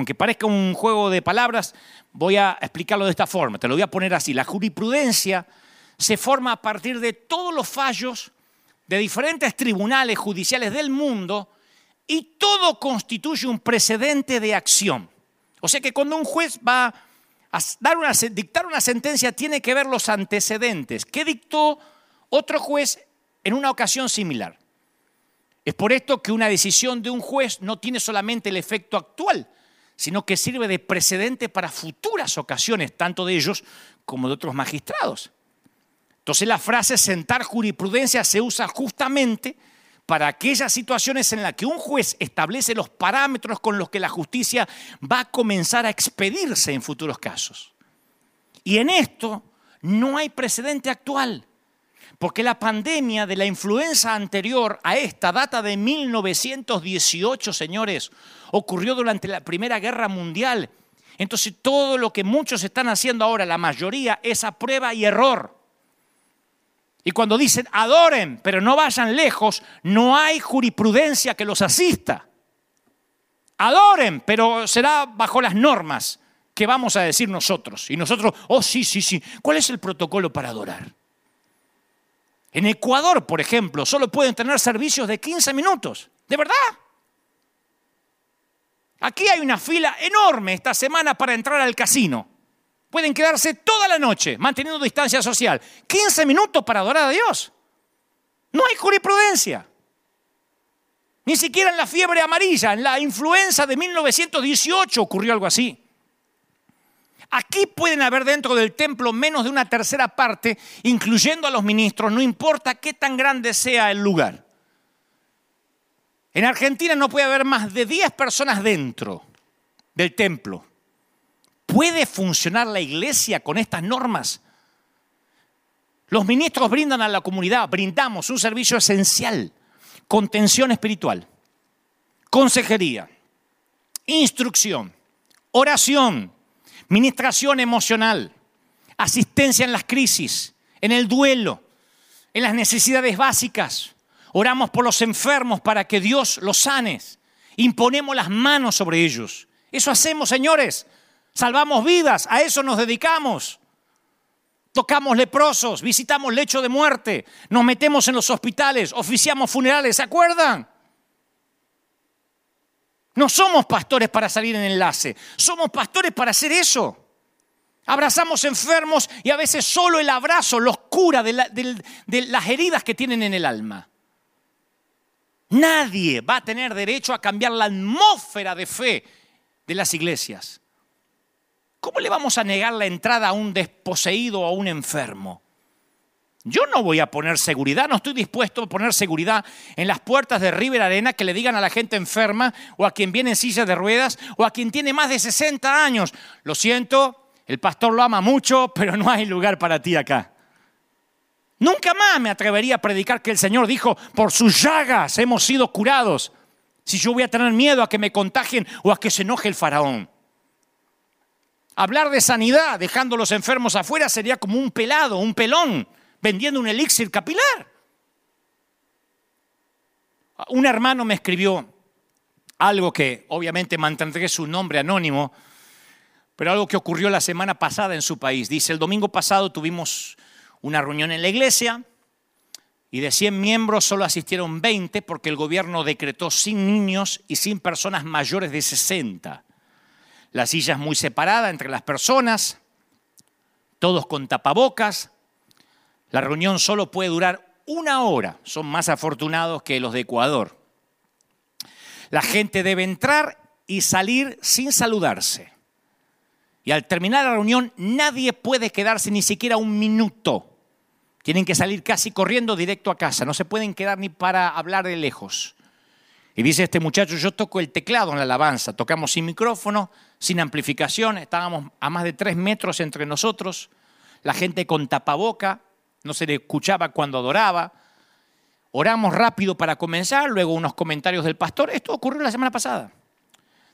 Speaker 1: Aunque parezca un juego de palabras, voy a explicarlo de esta forma. Te lo voy a poner así. La jurisprudencia se forma a partir de todos los fallos de diferentes tribunales judiciales del mundo y todo constituye un precedente de acción. O sea que cuando un juez va a dar una, dictar una sentencia tiene que ver los antecedentes. ¿Qué dictó otro juez en una ocasión similar? Es por esto que una decisión de un juez no tiene solamente el efecto actual, sino que sirve de precedente para futuras ocasiones, tanto de ellos como de otros magistrados. Entonces la frase sentar jurisprudencia se usa justamente para aquellas situaciones en las que un juez establece los parámetros con los que la justicia va a comenzar a expedirse en futuros casos. Y en esto no hay precedente actual. Porque la pandemia de la influenza anterior a esta data de 1918, señores, ocurrió durante la Primera Guerra Mundial. Entonces todo lo que muchos están haciendo ahora, la mayoría, es a prueba y error. Y cuando dicen adoren, pero no vayan lejos, no hay jurisprudencia que los asista. Adoren, pero será bajo las normas que vamos a decir nosotros. Y nosotros, oh sí, sí, sí, ¿cuál es el protocolo para adorar? En Ecuador, por ejemplo, solo pueden tener servicios de 15 minutos. ¿De verdad? Aquí hay una fila enorme esta semana para entrar al casino. Pueden quedarse toda la noche manteniendo distancia social. 15 minutos para adorar a Dios. No hay jurisprudencia. Ni siquiera en la fiebre amarilla, en la influenza de 1918 ocurrió algo así. Aquí pueden haber dentro del templo menos de una tercera parte, incluyendo a los ministros, no importa qué tan grande sea el lugar. En Argentina no puede haber más de 10 personas dentro del templo. ¿Puede funcionar la iglesia con estas normas? Los ministros brindan a la comunidad, brindamos un servicio esencial, contención espiritual, consejería, instrucción, oración, ministración emocional, asistencia en las crisis, en el duelo, en las necesidades básicas. Oramos por los enfermos para que Dios los sane. Imponemos las manos sobre ellos. Eso hacemos, señores. Salvamos vidas, a eso nos dedicamos. Tocamos leprosos, visitamos lecho de muerte, nos metemos en los hospitales, oficiamos funerales, ¿se acuerdan? No somos pastores para salir en enlace, somos pastores para hacer eso. Abrazamos enfermos y a veces solo el abrazo los cura de, de las heridas que tienen en el alma. Nadie va a tener derecho a cambiar la atmósfera de fe de las iglesias. ¿Cómo le vamos a negar la entrada a un desposeído o a un enfermo? Yo no voy a poner seguridad, no estoy dispuesto a poner seguridad en las puertas de River Arena que le digan a la gente enferma o a quien viene en silla de ruedas o a quien tiene más de 60 años. Lo siento, el pastor lo ama mucho, pero no hay lugar para ti acá. Nunca más me atrevería a predicar que el Señor dijo, por sus llagas hemos sido curados. Si yo voy a tener miedo a que me contagien o a que se enoje el faraón. Hablar de sanidad dejando a los enfermos afuera sería como un pelado, un pelón, vendiendo un elixir capilar. Un hermano me escribió algo que obviamente mantendré su nombre anónimo, pero algo que ocurrió la semana pasada en su país. Dice, el domingo pasado tuvimos una reunión en la iglesia y de 100 miembros solo asistieron 20 porque el gobierno decretó sin niños y sin personas mayores de 60 las sillas muy separadas entre las personas, todos con tapabocas. La reunión solo puede durar una hora, son más afortunados que los de Ecuador. La gente debe entrar y salir sin saludarse. Y al terminar la reunión nadie puede quedarse ni siquiera un minuto. Tienen que salir casi corriendo directo a casa, no se pueden quedar ni para hablar de lejos. Y dice este muchacho, yo toco el teclado en la alabanza, tocamos sin micrófono, sin amplificación, estábamos a más de tres metros entre nosotros, la gente con tapaboca, no se le escuchaba cuando adoraba. Oramos rápido para comenzar, luego unos comentarios del pastor. Esto ocurrió la semana pasada.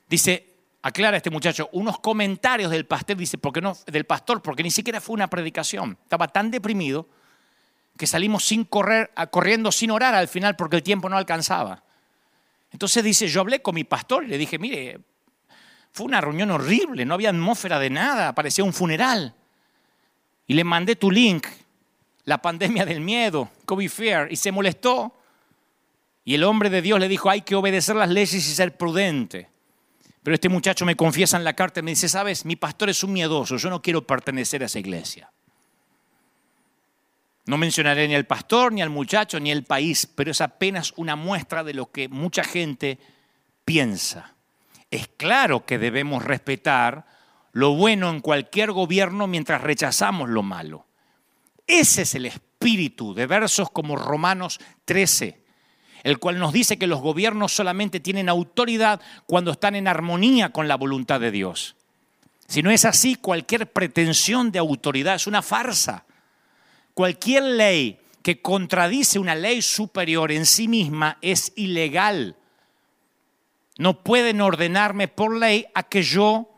Speaker 1: Dice, aclara este muchacho, unos comentarios del pastor, dice, porque no, del pastor, porque ni siquiera fue una predicación. Estaba tan deprimido que salimos sin correr, corriendo sin orar al final porque el tiempo no alcanzaba. Entonces dice, yo hablé con mi pastor y le dije, mire, fue una reunión horrible, no había atmósfera de nada, parecía un funeral. Y le mandé tu link, la pandemia del miedo, COVID Fear, y se molestó. Y el hombre de Dios le dijo, hay que obedecer las leyes y ser prudente. Pero este muchacho me confiesa en la carta y me dice, sabes, mi pastor es un miedoso, yo no quiero pertenecer a esa iglesia. No mencionaré ni al pastor, ni al muchacho, ni al país, pero es apenas una muestra de lo que mucha gente piensa. Es claro que debemos respetar lo bueno en cualquier gobierno mientras rechazamos lo malo. Ese es el espíritu de versos como Romanos 13, el cual nos dice que los gobiernos solamente tienen autoridad cuando están en armonía con la voluntad de Dios. Si no es así, cualquier pretensión de autoridad es una farsa. Cualquier ley que contradice una ley superior en sí misma es ilegal no pueden ordenarme por ley a que yo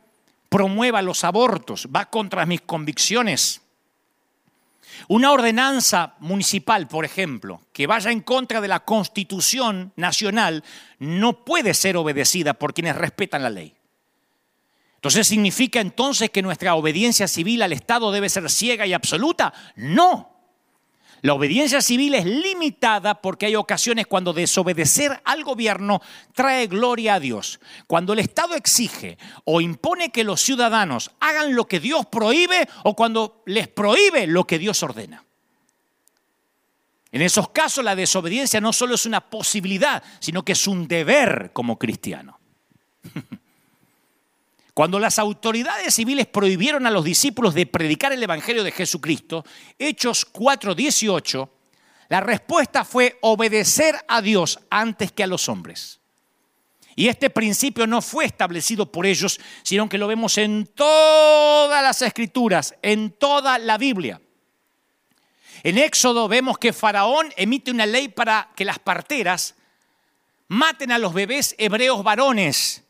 Speaker 1: promueva los abortos, va contra mis convicciones. Una ordenanza municipal, por ejemplo, que vaya en contra de la constitución nacional, no puede ser obedecida por quienes respetan la ley. Entonces, ¿significa entonces que nuestra obediencia civil al Estado debe ser ciega y absoluta? No. La obediencia civil es limitada porque hay ocasiones cuando desobedecer al gobierno trae gloria a Dios. Cuando el Estado exige o impone que los ciudadanos hagan lo que Dios prohíbe o cuando les prohíbe lo que Dios ordena. En esos casos la desobediencia no solo es una posibilidad, sino que es un deber como cristiano. Cuando las autoridades civiles prohibieron a los discípulos de predicar el Evangelio de Jesucristo, Hechos 4:18, la respuesta fue obedecer a Dios antes que a los hombres. Y este principio no fue establecido por ellos, sino que lo vemos en todas las escrituras, en toda la Biblia. En Éxodo vemos que Faraón emite una ley para que las parteras maten a los bebés hebreos varones.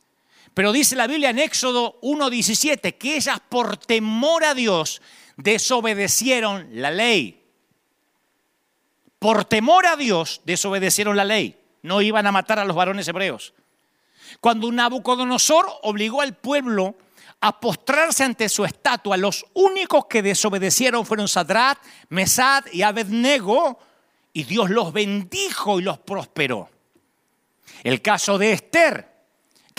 Speaker 1: Pero dice la Biblia en Éxodo 1.17 que ellas por temor a Dios desobedecieron la ley. Por temor a Dios desobedecieron la ley. No iban a matar a los varones hebreos. Cuando Nabucodonosor obligó al pueblo a postrarse ante su estatua, los únicos que desobedecieron fueron Sadrat, Mesad y Abednego, y Dios los bendijo y los prosperó. El caso de Esther,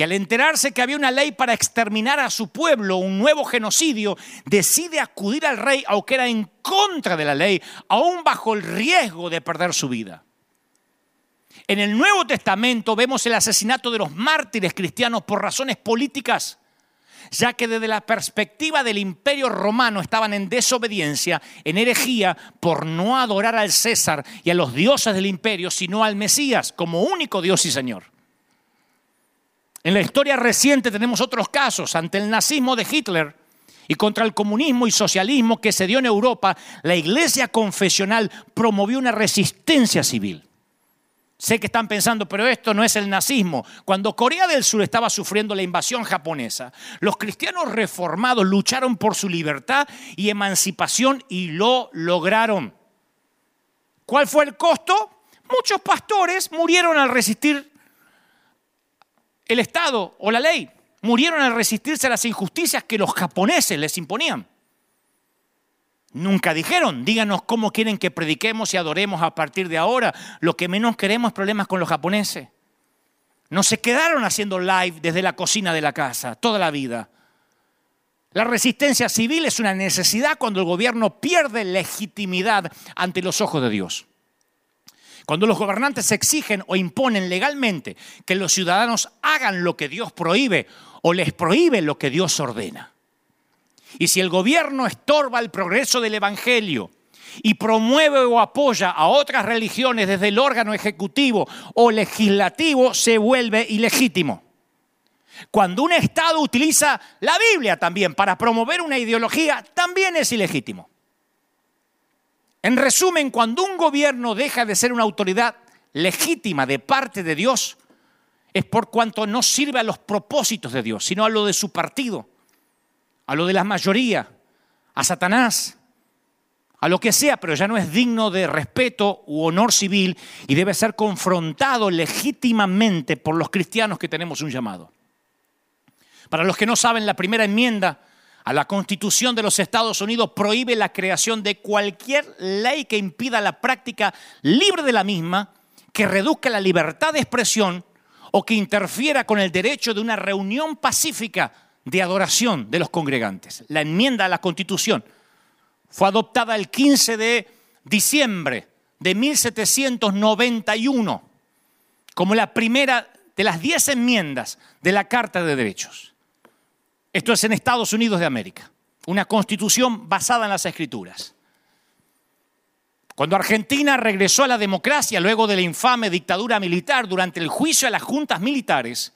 Speaker 1: que al enterarse que había una ley para exterminar a su pueblo, un nuevo genocidio, decide acudir al rey, aunque era en contra de la ley, aún bajo el riesgo de perder su vida. En el Nuevo Testamento vemos el asesinato de los mártires cristianos por razones políticas, ya que desde la perspectiva del imperio romano estaban en desobediencia, en herejía, por no adorar al César y a los dioses del imperio, sino al Mesías como único Dios y Señor. En la historia reciente tenemos otros casos. Ante el nazismo de Hitler y contra el comunismo y socialismo que se dio en Europa, la iglesia confesional promovió una resistencia civil. Sé que están pensando, pero esto no es el nazismo. Cuando Corea del Sur estaba sufriendo la invasión japonesa, los cristianos reformados lucharon por su libertad y emancipación y lo lograron. ¿Cuál fue el costo? Muchos pastores murieron al resistir el Estado o la ley. Murieron al resistirse a las injusticias que los japoneses les imponían. Nunca dijeron, díganos cómo quieren que prediquemos y adoremos a partir de ahora. Lo que menos queremos es problemas con los japoneses. No se quedaron haciendo live desde la cocina de la casa toda la vida. La resistencia civil es una necesidad cuando el gobierno pierde legitimidad ante los ojos de Dios. Cuando los gobernantes exigen o imponen legalmente que los ciudadanos hagan lo que Dios prohíbe o les prohíbe lo que Dios ordena. Y si el gobierno estorba el progreso del Evangelio y promueve o apoya a otras religiones desde el órgano ejecutivo o legislativo, se vuelve ilegítimo. Cuando un Estado utiliza la Biblia también para promover una ideología, también es ilegítimo. En resumen, cuando un gobierno deja de ser una autoridad legítima de parte de Dios, es por cuanto no sirve a los propósitos de Dios, sino a lo de su partido a lo de la mayoría, a Satanás, a lo que sea, pero ya no es digno de respeto u honor civil y debe ser confrontado legítimamente por los cristianos que tenemos un llamado. Para los que no saben, la primera enmienda la Constitución de los Estados Unidos prohíbe la creación de cualquier ley que impida la práctica libre de la misma, que reduzca la libertad de expresión o que interfiera con el derecho de una reunión pacífica de adoración de los congregantes. La enmienda a la Constitución fue adoptada el 15 de diciembre de 1791 como la primera de las diez enmiendas de la Carta de Derechos. Esto es en Estados Unidos de América, una constitución basada en las escrituras. Cuando Argentina regresó a la democracia luego de la infame dictadura militar durante el juicio a las juntas militares,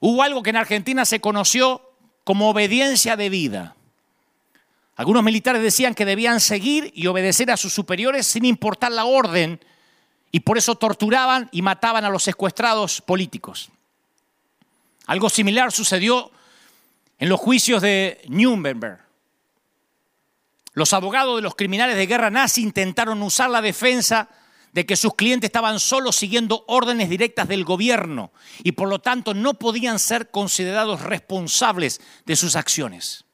Speaker 1: Hubo algo que en Argentina se conoció como obediencia de vida. Algunos militares decían que debían seguir y obedecer a sus superiores sin importar la orden y por eso torturaban y mataban a los secuestrados políticos. Algo similar sucedió en los juicios de Nuremberg. Los abogados de los criminales de guerra nazi intentaron usar la defensa de que sus clientes estaban solo siguiendo órdenes directas del gobierno y por lo tanto no podían ser considerados responsables de sus acciones.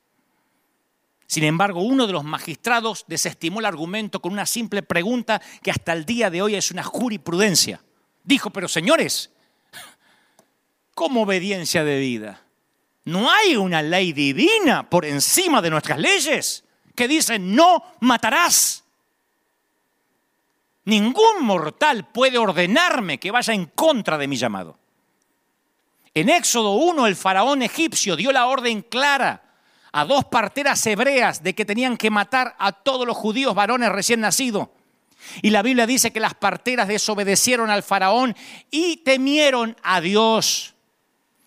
Speaker 1: Sin embargo, uno de los magistrados desestimó el argumento con una simple pregunta que hasta el día de hoy es una jurisprudencia. Dijo, pero señores, ¿cómo obediencia de vida? ¿No hay una ley divina por encima de nuestras leyes que dice no matarás? Ningún mortal puede ordenarme que vaya en contra de mi llamado. En Éxodo 1 el faraón egipcio dio la orden clara a dos parteras hebreas de que tenían que matar a todos los judíos varones recién nacidos. Y la Biblia dice que las parteras desobedecieron al faraón y temieron a Dios.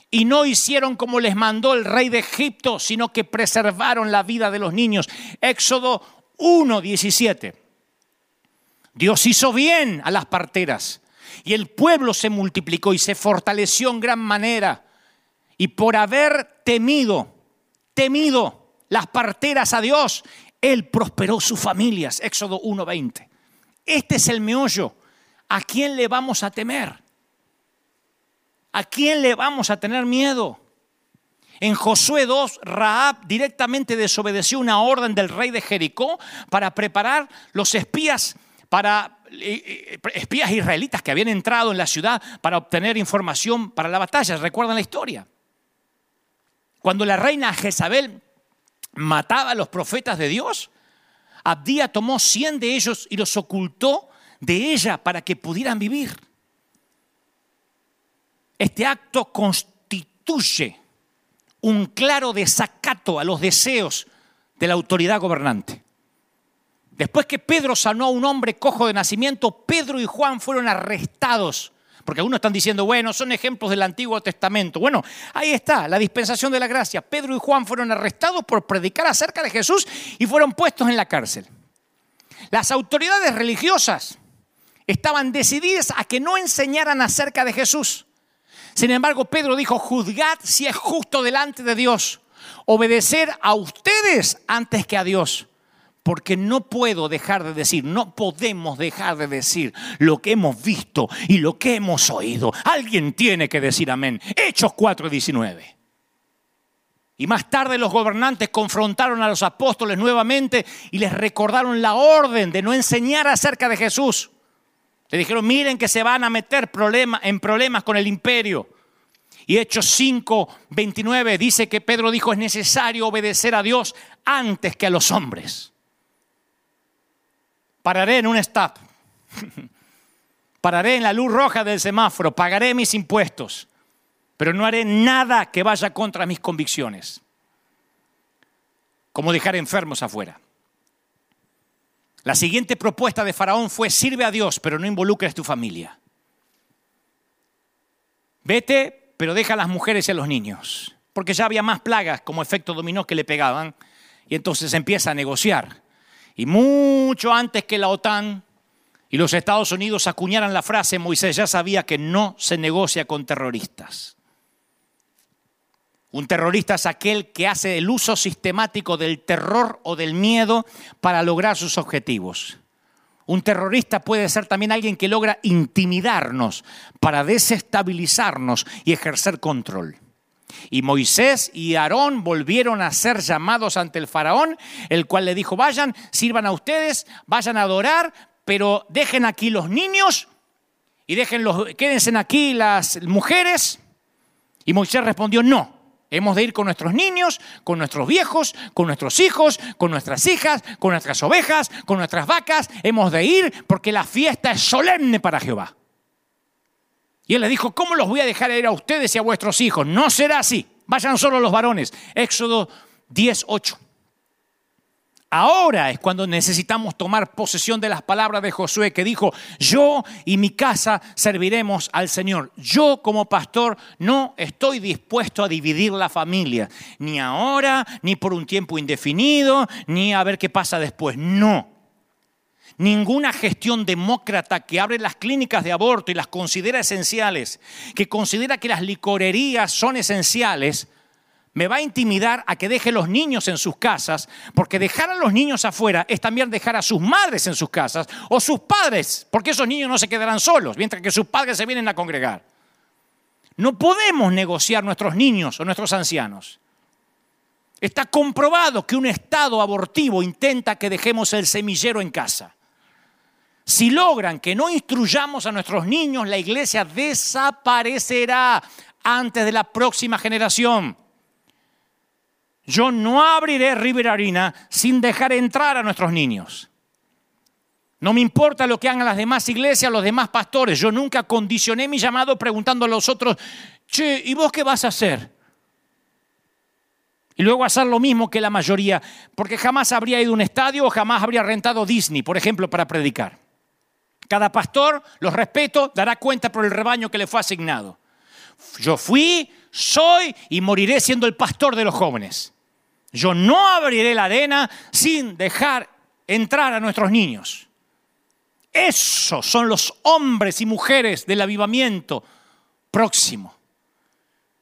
Speaker 1: Y no hicieron como les mandó el rey de Egipto, sino que preservaron la vida de los niños. Éxodo 1, 17. Dios hizo bien a las parteras y el pueblo se multiplicó y se fortaleció en gran manera. Y por haber temido, temido las parteras a Dios, Él prosperó sus familias. Éxodo 1.20. Este es el meollo. ¿A quién le vamos a temer? ¿A quién le vamos a tener miedo? En Josué 2, Raab directamente desobedeció una orden del rey de Jericó para preparar los espías para eh, eh, espías israelitas que habían entrado en la ciudad para obtener información para la batalla. ¿Recuerdan la historia? Cuando la reina Jezabel mataba a los profetas de Dios, Abdía tomó 100 de ellos y los ocultó de ella para que pudieran vivir. Este acto constituye un claro desacato a los deseos de la autoridad gobernante. Después que Pedro sanó a un hombre cojo de nacimiento, Pedro y Juan fueron arrestados. Porque algunos están diciendo, bueno, son ejemplos del Antiguo Testamento. Bueno, ahí está, la dispensación de la gracia. Pedro y Juan fueron arrestados por predicar acerca de Jesús y fueron puestos en la cárcel. Las autoridades religiosas estaban decididas a que no enseñaran acerca de Jesús. Sin embargo, Pedro dijo, juzgad si es justo delante de Dios, obedecer a ustedes antes que a Dios porque no puedo dejar de decir, no podemos dejar de decir lo que hemos visto y lo que hemos oído. Alguien tiene que decir amén. Hechos 4:19. Y más tarde los gobernantes confrontaron a los apóstoles nuevamente y les recordaron la orden de no enseñar acerca de Jesús. Le dijeron, miren que se van a meter en problemas con el imperio. Y Hechos 5, 29 dice que Pedro dijo, es necesario obedecer a Dios antes que a los hombres. Pararé en un stop. Pararé en la luz roja del semáforo, pagaré mis impuestos, pero no haré nada que vaya contra mis convicciones. Como dejar enfermos afuera. La siguiente propuesta de Faraón fue, sirve a Dios, pero no involucres tu familia. Vete, pero deja a las mujeres y a los niños, porque ya había más plagas como efecto dominó que le pegaban, y entonces empieza a negociar. Y mucho antes que la OTAN y los Estados Unidos acuñaran la frase, Moisés ya sabía que no se negocia con terroristas. Un terrorista es aquel que hace el uso sistemático del terror o del miedo para lograr sus objetivos. Un terrorista puede ser también alguien que logra intimidarnos para desestabilizarnos y ejercer control. Y Moisés y Aarón volvieron a ser llamados ante el faraón, el cual le dijo, vayan, sirvan a ustedes, vayan a adorar, pero dejen aquí los niños y déjenlos, quédense aquí las mujeres. Y Moisés respondió, no, hemos de ir con nuestros niños, con nuestros viejos, con nuestros hijos, con nuestras hijas, con nuestras ovejas, con nuestras vacas, hemos de ir porque la fiesta es solemne para Jehová. Y él le dijo, ¿cómo los voy a dejar ir a ustedes y a vuestros hijos? No será así. Vayan solo los varones. Éxodo 18. Ahora es cuando necesitamos tomar posesión de las palabras de Josué que dijo, yo y mi casa serviremos al Señor. Yo como pastor no estoy dispuesto a dividir la familia, ni ahora, ni por un tiempo indefinido, ni a ver qué pasa después. No ninguna gestión demócrata que abre las clínicas de aborto y las considera esenciales, que considera que las licorerías son esenciales, me va a intimidar a que deje los niños en sus casas, porque dejar a los niños afuera es también dejar a sus madres en sus casas o sus padres, porque esos niños no se quedarán solos, mientras que sus padres se vienen a congregar. No podemos negociar nuestros niños o nuestros ancianos. Está comprobado que un estado abortivo intenta que dejemos el semillero en casa. Si logran que no instruyamos a nuestros niños, la iglesia desaparecerá antes de la próxima generación. Yo no abriré River Arena sin dejar entrar a nuestros niños. No me importa lo que hagan las demás iglesias, los demás pastores. Yo nunca condicioné mi llamado preguntando a los otros, che, ¿y vos qué vas a hacer? Y luego hacer lo mismo que la mayoría, porque jamás habría ido a un estadio o jamás habría rentado Disney, por ejemplo, para predicar. Cada pastor, los respeto, dará cuenta por el rebaño que le fue asignado. Yo fui, soy y moriré siendo el pastor de los jóvenes. Yo no abriré la arena sin dejar entrar a nuestros niños. Esos son los hombres y mujeres del avivamiento próximo.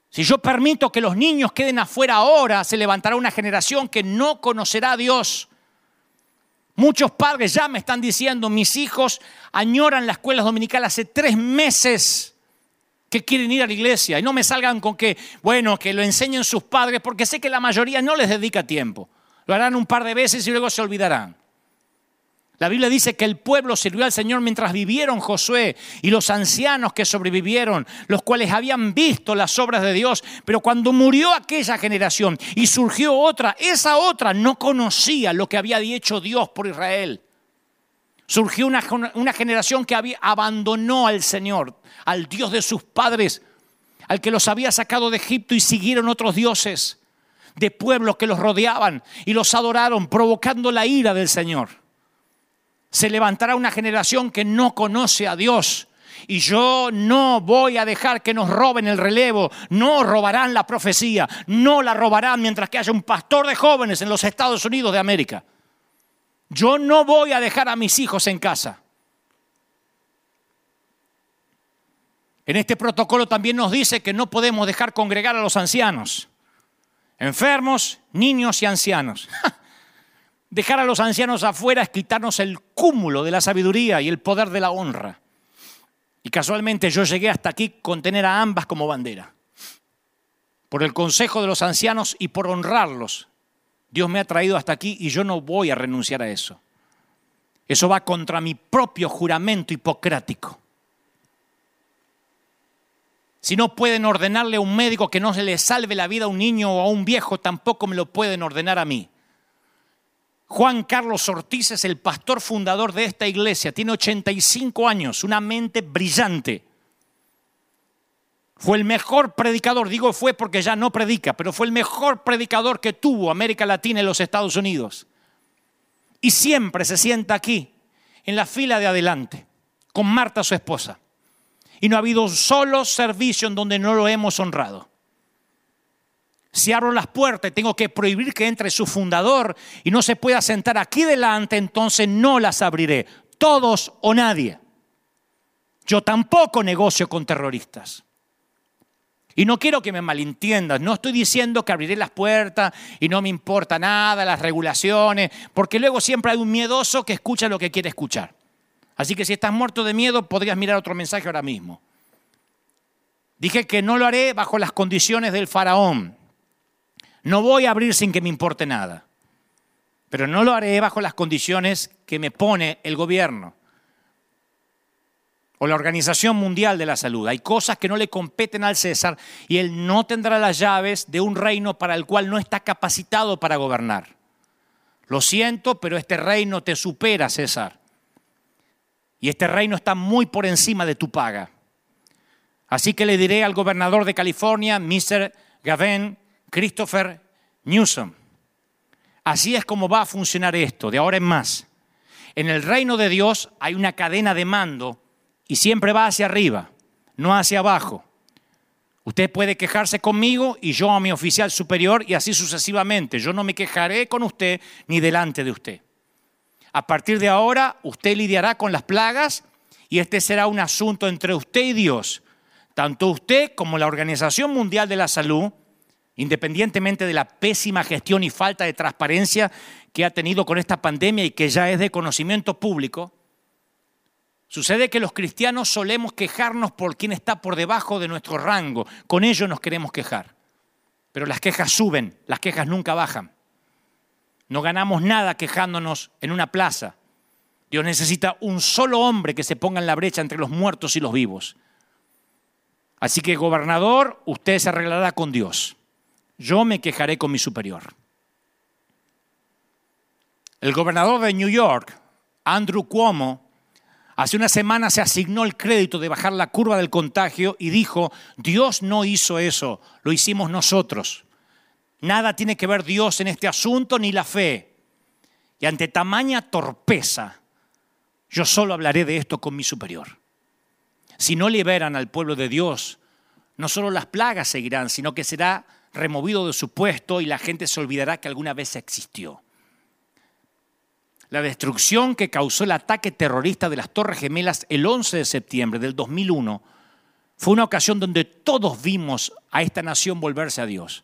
Speaker 1: Si yo permito que los niños queden afuera ahora, se levantará una generación que no conocerá a Dios. Muchos padres ya me están diciendo, mis hijos añoran la escuela dominical hace tres meses que quieren ir a la iglesia y no me salgan con que, bueno, que lo enseñen sus padres, porque sé que la mayoría no les dedica tiempo. Lo harán un par de veces y luego se olvidarán. La Biblia dice que el pueblo sirvió al Señor mientras vivieron Josué y los ancianos que sobrevivieron, los cuales habían visto las obras de Dios, pero cuando murió aquella generación y surgió otra, esa otra no conocía lo que había dicho Dios por Israel. Surgió una, una generación que había, abandonó al Señor, al Dios de sus padres, al que los había sacado de Egipto y siguieron otros dioses de pueblos que los rodeaban y los adoraron, provocando la ira del Señor se levantará una generación que no conoce a Dios. Y yo no voy a dejar que nos roben el relevo, no robarán la profecía, no la robarán mientras que haya un pastor de jóvenes en los Estados Unidos de América. Yo no voy a dejar a mis hijos en casa. En este protocolo también nos dice que no podemos dejar congregar a los ancianos, enfermos, niños y ancianos. Dejar a los ancianos afuera es quitarnos el cúmulo de la sabiduría y el poder de la honra. Y casualmente yo llegué hasta aquí con tener a ambas como bandera. Por el consejo de los ancianos y por honrarlos. Dios me ha traído hasta aquí y yo no voy a renunciar a eso. Eso va contra mi propio juramento hipocrático. Si no pueden ordenarle a un médico que no se le salve la vida a un niño o a un viejo, tampoco me lo pueden ordenar a mí. Juan Carlos Ortiz es el pastor fundador de esta iglesia, tiene 85 años, una mente brillante. Fue el mejor predicador, digo fue porque ya no predica, pero fue el mejor predicador que tuvo América Latina y los Estados Unidos. Y siempre se sienta aquí, en la fila de adelante, con Marta, su esposa. Y no ha habido un solo servicio en donde no lo hemos honrado. Si abro las puertas y tengo que prohibir que entre su fundador y no se pueda sentar aquí delante, entonces no las abriré. Todos o nadie. Yo tampoco negocio con terroristas. Y no quiero que me malentiendas, no estoy diciendo que abriré las puertas y no me importa nada, las regulaciones, porque luego siempre hay un miedoso que escucha lo que quiere escuchar. Así que si estás muerto de miedo, podrías mirar otro mensaje ahora mismo. Dije que no lo haré bajo las condiciones del faraón. No voy a abrir sin que me importe nada, pero no lo haré bajo las condiciones que me pone el gobierno o la Organización Mundial de la Salud. Hay cosas que no le competen al César y él no tendrá las llaves de un reino para el cual no está capacitado para gobernar. Lo siento, pero este reino te supera, César. Y este reino está muy por encima de tu paga. Así que le diré al gobernador de California, Mr. Gavin, Christopher Newsom. Así es como va a funcionar esto, de ahora en más. En el reino de Dios hay una cadena de mando y siempre va hacia arriba, no hacia abajo. Usted puede quejarse conmigo y yo a mi oficial superior y así sucesivamente. Yo no me quejaré con usted ni delante de usted. A partir de ahora, usted lidiará con las plagas y este será un asunto entre usted y Dios. Tanto usted como la Organización Mundial de la Salud independientemente de la pésima gestión y falta de transparencia que ha tenido con esta pandemia y que ya es de conocimiento público, sucede que los cristianos solemos quejarnos por quien está por debajo de nuestro rango. Con ello nos queremos quejar. Pero las quejas suben, las quejas nunca bajan. No ganamos nada quejándonos en una plaza. Dios necesita un solo hombre que se ponga en la brecha entre los muertos y los vivos. Así que, gobernador, usted se arreglará con Dios yo me quejaré con mi superior. El gobernador de New York, Andrew Cuomo, hace una semana se asignó el crédito de bajar la curva del contagio y dijo, Dios no hizo eso, lo hicimos nosotros. Nada tiene que ver Dios en este asunto ni la fe. Y ante tamaña torpeza, yo solo hablaré de esto con mi superior. Si no liberan al pueblo de Dios, no solo las plagas seguirán, sino que será removido de su puesto y la gente se olvidará que alguna vez existió. La destrucción que causó el ataque terrorista de las Torres Gemelas el 11 de septiembre del 2001 fue una ocasión donde todos vimos a esta nación volverse a Dios.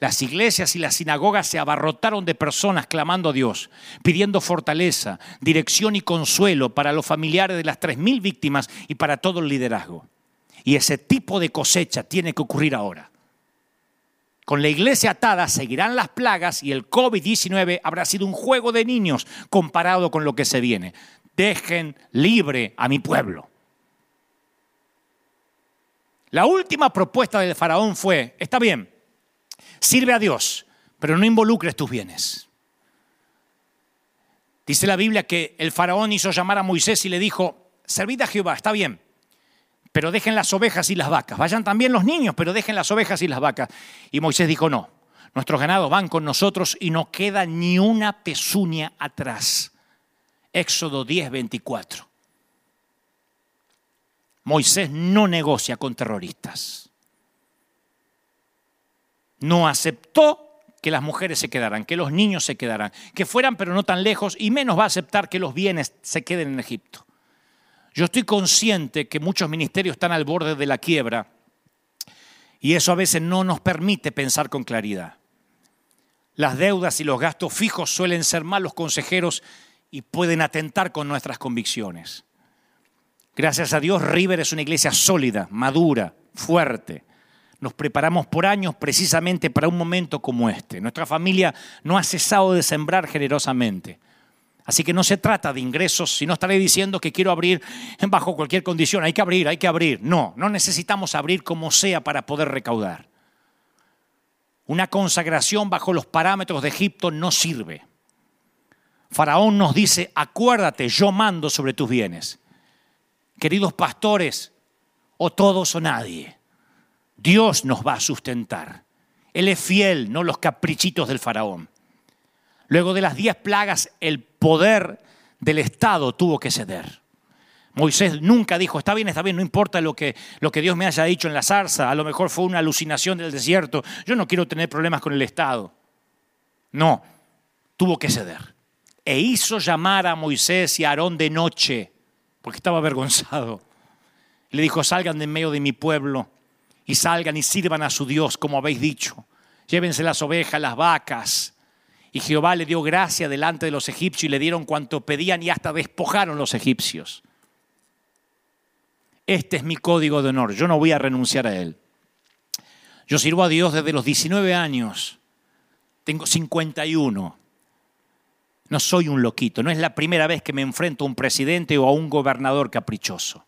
Speaker 1: Las iglesias y las sinagogas se abarrotaron de personas clamando a Dios, pidiendo fortaleza, dirección y consuelo para los familiares de las 3.000 víctimas y para todo el liderazgo. Y ese tipo de cosecha tiene que ocurrir ahora. Con la iglesia atada seguirán las plagas y el COVID-19 habrá sido un juego de niños comparado con lo que se viene. Dejen libre a mi pueblo. La última propuesta del faraón fue, está bien, sirve a Dios, pero no involucres tus bienes. Dice la Biblia que el faraón hizo llamar a Moisés y le dijo, servid a Jehová, está bien, pero dejen las ovejas y las vacas. Vayan también los niños, pero dejen las ovejas y las vacas. Y Moisés dijo, no, nuestros ganados van con nosotros y no queda ni una pezuña atrás. Éxodo 10, 24. Moisés no negocia con terroristas. No aceptó que las mujeres se quedaran, que los niños se quedaran, que fueran pero no tan lejos y menos va a aceptar que los bienes se queden en Egipto. Yo estoy consciente que muchos ministerios están al borde de la quiebra y eso a veces no nos permite pensar con claridad. Las deudas y los gastos fijos suelen ser malos consejeros y pueden atentar con nuestras convicciones. Gracias a Dios, River es una iglesia sólida, madura, fuerte. Nos preparamos por años precisamente para un momento como este. Nuestra familia no ha cesado de sembrar generosamente. Así que no se trata de ingresos, si no estaré diciendo que quiero abrir bajo cualquier condición. Hay que abrir, hay que abrir. No, no necesitamos abrir como sea para poder recaudar. Una consagración bajo los parámetros de Egipto no sirve. Faraón nos dice, acuérdate, yo mando sobre tus bienes. Queridos pastores, o todos o nadie, Dios nos va a sustentar. Él es fiel, no los caprichitos del faraón. Luego de las diez plagas, el poder del Estado tuvo que ceder. Moisés nunca dijo, está bien, está bien, no importa lo que, lo que Dios me haya dicho en la zarza, a lo mejor fue una alucinación del desierto, yo no quiero tener problemas con el Estado. No, tuvo que ceder. E hizo llamar a Moisés y a Aarón de noche, porque estaba avergonzado. Le dijo, salgan de medio de mi pueblo y salgan y sirvan a su Dios, como habéis dicho. Llévense las ovejas, las vacas, y Jehová le dio gracia delante de los egipcios y le dieron cuanto pedían y hasta despojaron los egipcios. Este es mi código de honor, yo no voy a renunciar a él. Yo sirvo a Dios desde los 19 años, tengo 51. No soy un loquito, no es la primera vez que me enfrento a un presidente o a un gobernador caprichoso.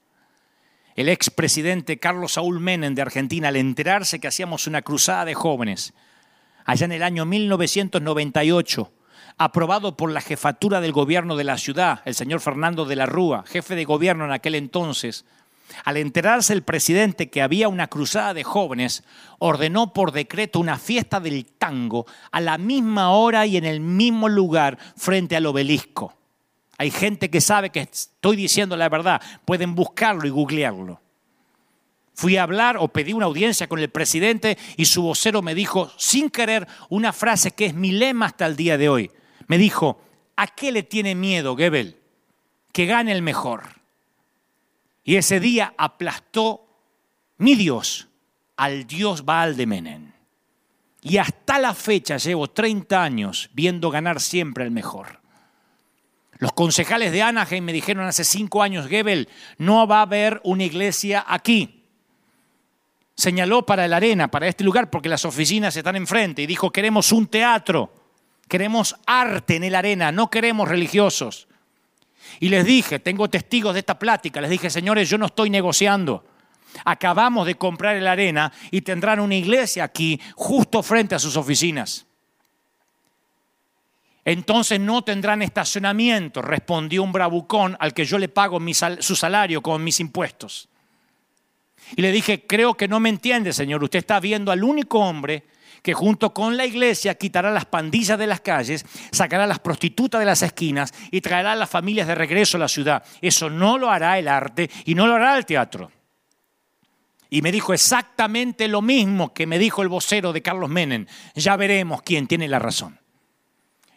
Speaker 1: El expresidente Carlos Saúl Menem de Argentina, al enterarse que hacíamos una cruzada de jóvenes, allá en el año 1998, aprobado por la jefatura del gobierno de la ciudad, el señor Fernando de la Rúa, jefe de gobierno en aquel entonces, al enterarse el presidente que había una cruzada de jóvenes, ordenó por decreto una fiesta del tango a la misma hora y en el mismo lugar frente al obelisco. Hay gente que sabe que estoy diciendo la verdad, pueden buscarlo y googlearlo. Fui a hablar o pedí una audiencia con el presidente y su vocero me dijo, sin querer, una frase que es mi lema hasta el día de hoy. Me dijo, ¿a qué le tiene miedo Gebel? Que gane el mejor. Y ese día aplastó mi Dios al Dios Baal de Menem. Y hasta la fecha llevo 30 años viendo ganar siempre el mejor. Los concejales de Anaheim me dijeron hace cinco años, Gebel, no va a haber una iglesia aquí señaló para la arena, para este lugar, porque las oficinas están enfrente, y dijo, queremos un teatro, queremos arte en el arena, no queremos religiosos. Y les dije, tengo testigos de esta plática, les dije, señores, yo no estoy negociando. Acabamos de comprar el arena y tendrán una iglesia aquí justo frente a sus oficinas. Entonces no tendrán estacionamiento, respondió un bravucón al que yo le pago su salario con mis impuestos. Y le dije, creo que no me entiende, Señor. Usted está viendo al único hombre que junto con la iglesia quitará las pandillas de las calles, sacará las prostitutas de las esquinas y traerá a las familias de regreso a la ciudad. Eso no lo hará el arte y no lo hará el teatro. Y me dijo exactamente lo mismo que me dijo el vocero de Carlos Menem. Ya veremos quién tiene la razón.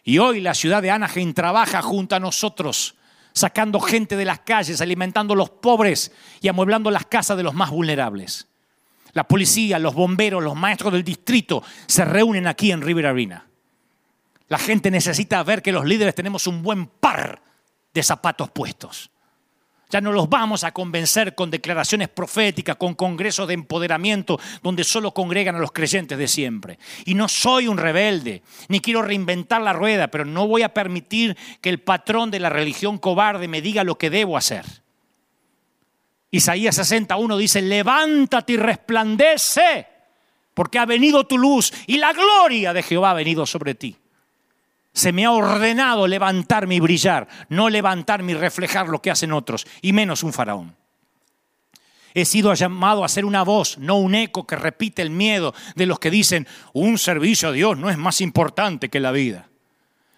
Speaker 1: Y hoy la ciudad de Anaheim trabaja junto a nosotros, sacando gente de las calles, alimentando a los pobres y amueblando las casas de los más vulnerables. La policía, los bomberos, los maestros del distrito se reúnen aquí en River Arena. La gente necesita ver que los líderes tenemos un buen par de zapatos puestos. Ya no los vamos a convencer con declaraciones proféticas, con congresos de empoderamiento donde solo congregan a los creyentes de siempre. Y no soy un rebelde, ni quiero reinventar la rueda, pero no voy a permitir que el patrón de la religión cobarde me diga lo que debo hacer. Isaías 61 dice, levántate y resplandece, porque ha venido tu luz y la gloria de Jehová ha venido sobre ti. Se me ha ordenado levantarme y brillar, no levantarme y reflejar lo que hacen otros, y menos un faraón. He sido llamado a ser una voz, no un eco que repite el miedo de los que dicen, un servicio a Dios no es más importante que la vida.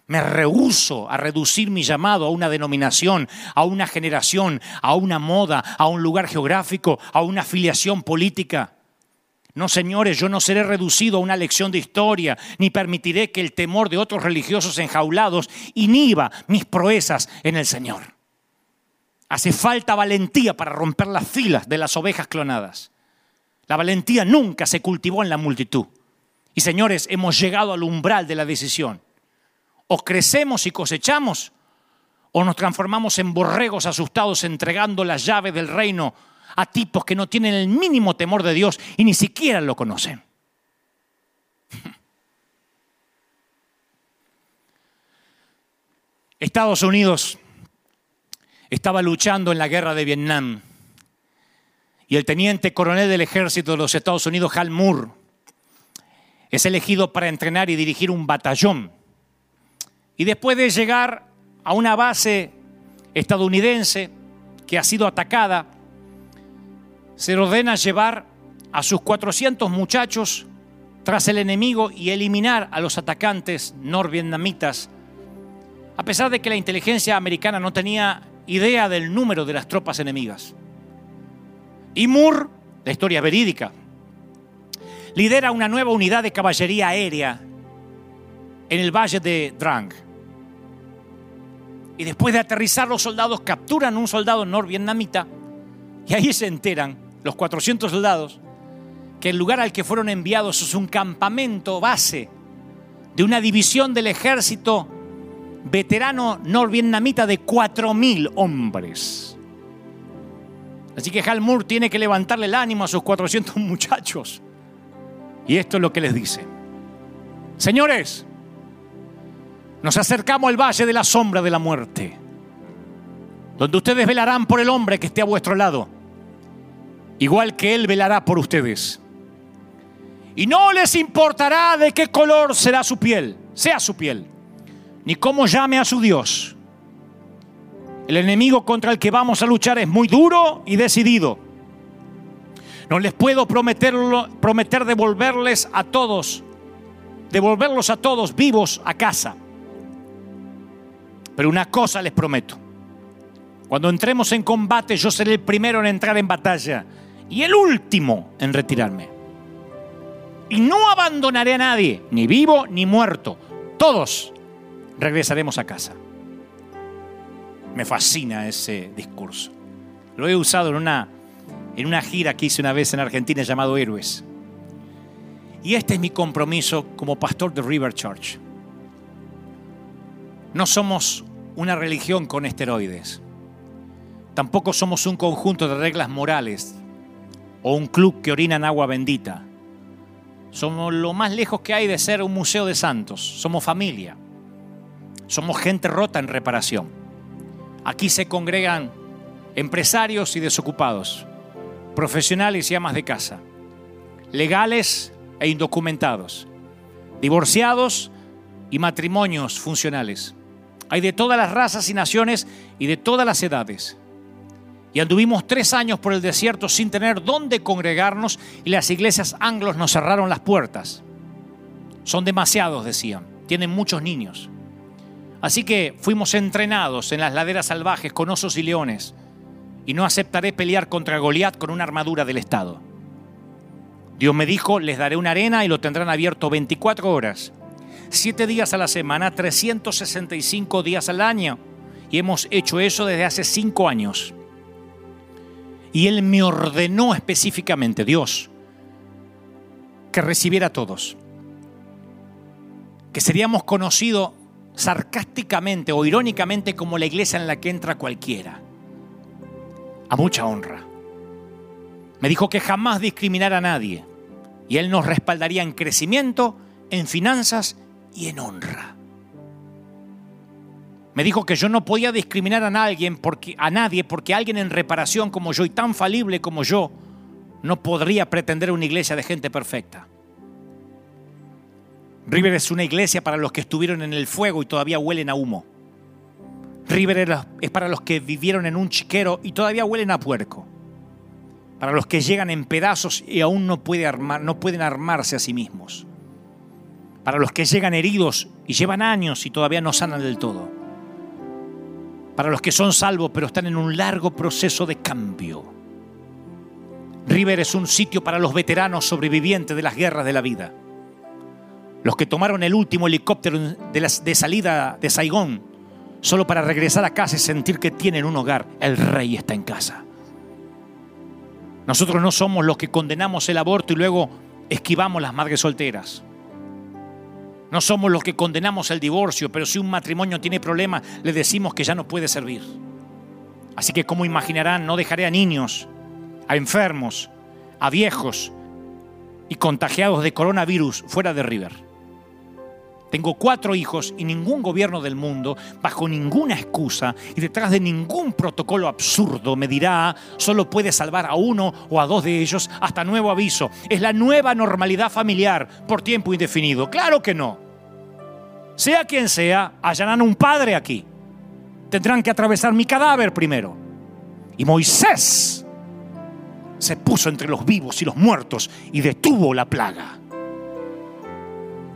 Speaker 1: Me rehuso a reducir mi llamado a una denominación, a una generación, a una moda, a un lugar geográfico, a una afiliación política. No, señores, yo no seré reducido a una lección de historia, ni permitiré que el temor de otros religiosos enjaulados inhiba mis proezas en el Señor. Hace falta valentía para romper las filas de las ovejas clonadas. La valentía nunca se cultivó en la multitud. Y señores, hemos llegado al umbral de la decisión. O crecemos y cosechamos, o nos transformamos en borregos asustados entregando las llaves del reino a tipos que no tienen el mínimo temor de Dios y ni siquiera lo conocen. Estados Unidos estaba luchando en la guerra de Vietnam y el teniente coronel del ejército de los Estados Unidos, Hal Moore, es elegido para entrenar y dirigir un batallón y después de llegar a una base estadounidense que ha sido atacada, se ordena llevar a sus 400 muchachos tras el enemigo y eliminar a los atacantes norvietnamitas, a pesar de que la inteligencia americana no tenía idea del número de las tropas enemigas. Y Moore, la historia verídica, lidera una nueva unidad de caballería aérea en el valle de Drang. Y después de aterrizar los soldados capturan un soldado norvietnamita y ahí se enteran los 400 soldados que el lugar al que fueron enviados es un campamento base de una división del ejército veterano norvietnamita de 4.000 hombres. Así que Hal Moore tiene que levantarle el ánimo a sus 400 muchachos. Y esto es lo que les dice. Señores, nos acercamos al valle de la sombra de la muerte, donde ustedes velarán por el hombre que esté a vuestro lado, igual que Él velará por ustedes. Y no les importará de qué color será su piel, sea su piel, ni cómo llame a su Dios. El enemigo contra el que vamos a luchar es muy duro y decidido. No les puedo prometerlo, prometer devolverles a todos, devolverlos a todos vivos a casa. Pero una cosa les prometo. Cuando entremos en combate, yo seré el primero en entrar en batalla y el último en retirarme. Y no abandonaré a nadie, ni vivo ni muerto. Todos regresaremos a casa. Me fascina ese discurso. Lo he usado en una, en una gira que hice una vez en Argentina llamado Héroes. Y este es mi compromiso como pastor de River Church. No somos una religión con esteroides. Tampoco somos un conjunto de reglas morales o un club que orina en agua bendita. Somos lo más lejos que hay de ser un museo de santos. Somos familia. Somos gente rota en reparación. Aquí se congregan empresarios y desocupados, profesionales y amas de casa, legales e indocumentados, divorciados y matrimonios funcionales. Hay de todas las razas y naciones y de todas las edades. Y anduvimos tres años por el desierto sin tener dónde congregarnos y las iglesias anglos nos cerraron las puertas. Son demasiados, decían. Tienen muchos niños. Así que fuimos entrenados en las laderas salvajes con osos y leones. Y no aceptaré pelear contra Goliat con una armadura del Estado. Dios me dijo, les daré una arena y lo tendrán abierto 24 horas siete días a la semana, 365 días al año. Y hemos hecho eso desde hace cinco años. Y Él me ordenó específicamente, Dios, que recibiera a todos. Que seríamos conocidos sarcásticamente o irónicamente como la iglesia en la que entra cualquiera. A mucha honra. Me dijo que jamás discriminara a nadie. Y Él nos respaldaría en crecimiento, en finanzas y en honra. Me dijo que yo no podía discriminar a nadie porque, a nadie porque alguien en reparación como yo y tan falible como yo no podría pretender una iglesia de gente perfecta. River es una iglesia para los que estuvieron en el fuego y todavía huelen a humo. River es para los que vivieron en un chiquero y todavía huelen a puerco. Para los que llegan en pedazos y aún no, no pueden armarse a sí mismos para los que llegan heridos y llevan años y todavía no sanan del todo, para los que son salvos pero están en un largo proceso de cambio. River es un sitio para los veteranos sobrevivientes de las guerras de la vida, los que tomaron el último helicóptero de, salida de Saigón solo para regresar a casa y sentir que tienen un hogar. El rey está en casa. Nosotros no somos los que condenamos el aborto y luego esquivamos las madres solteras. No somos los que condenamos el divorcio, pero si un matrimonio tiene problemas, le decimos que ya no puede servir. Así que como imaginarán, no dejaré a niños, a enfermos, a viejos y contagiados de coronavirus fuera de River. Tengo cuatro hijos y ningún gobierno del mundo, bajo ninguna excusa y detrás de ningún protocolo absurdo, me dirá, solo puede salvar a uno o a dos de ellos hasta nuevo aviso. Es la nueva normalidad familiar por tiempo indefinido. Claro que no. Sea quien sea, hallarán un padre aquí. Tendrán que atravesar mi cadáver primero. Y Moisés se puso entre los vivos y los muertos y detuvo la plaga.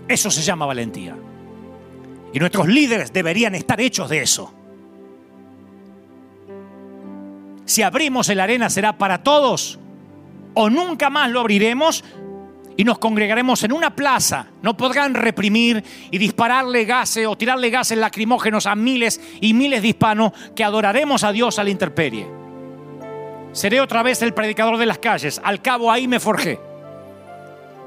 Speaker 1: Eso se llama valentía. Y nuestros líderes deberían estar hechos de eso. Si abrimos el arena será para todos o nunca más lo abriremos y nos congregaremos en una plaza. No podrán reprimir y dispararle gases o tirarle gases lacrimógenos a miles y miles de hispanos que adoraremos a Dios a la intemperie. Seré otra vez el predicador de las calles. Al cabo ahí me forjé.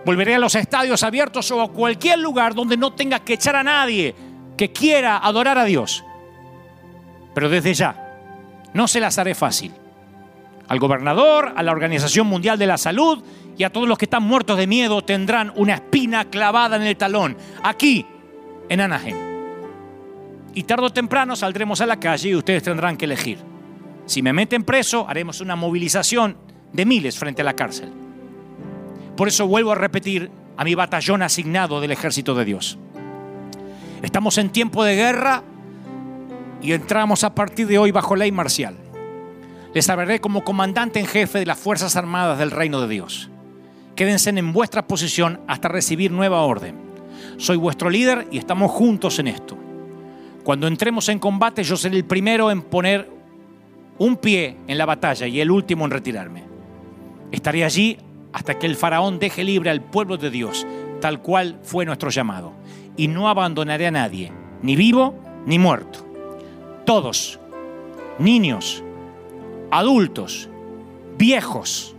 Speaker 1: Volveré a los estadios abiertos o a cualquier lugar donde no tenga que echar a nadie que quiera adorar a Dios. Pero desde ya, no se las haré fácil. Al gobernador, a la Organización Mundial de la Salud y a todos los que están muertos de miedo tendrán una espina clavada en el talón, aquí, en Anaheim. Y tarde o temprano saldremos a la calle y ustedes tendrán que elegir. Si me meten preso, haremos una movilización de miles frente a la cárcel. Por eso vuelvo a repetir a mi batallón asignado del ejército de Dios. Estamos en tiempo de guerra y entramos a partir de hoy bajo ley marcial. Les hablaré como comandante en jefe de las Fuerzas Armadas del Reino de Dios. Quédense en vuestra posición hasta recibir nueva orden. Soy vuestro líder y estamos juntos en esto. Cuando entremos en combate yo seré el primero en poner un pie en la batalla y el último en retirarme. Estaré allí hasta que el faraón deje libre al pueblo de Dios, tal cual fue nuestro llamado. Y no abandonaré a nadie, ni vivo ni muerto. Todos, niños, adultos, viejos,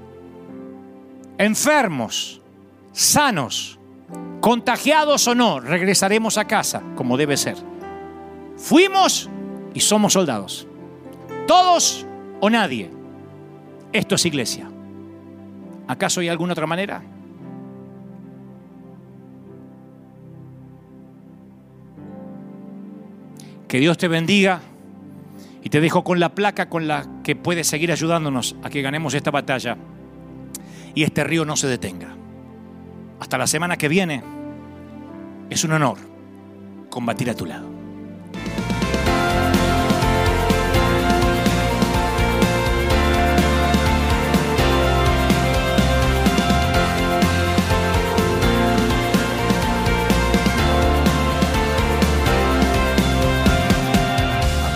Speaker 1: enfermos, sanos, contagiados o no, regresaremos a casa como debe ser. Fuimos y somos soldados. Todos o nadie. Esto es iglesia. ¿Acaso hay alguna otra manera? Que Dios te bendiga y te dejo con la placa con la que puedes seguir ayudándonos a que ganemos esta batalla y este río no se detenga. Hasta la semana que viene. Es un honor combatir a tu lado.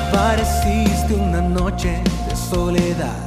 Speaker 2: Apareciste una noche de soledad,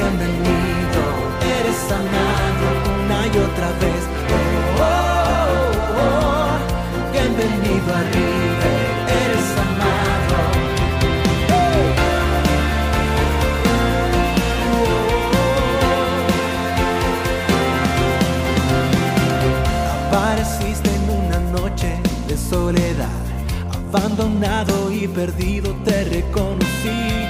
Speaker 2: bienvenido, eres sanado una y otra vez. Oh, oh, oh, bienvenido arriba, eres amado. Apareciste en una noche de soledad, abandonado y perdido te reconocí.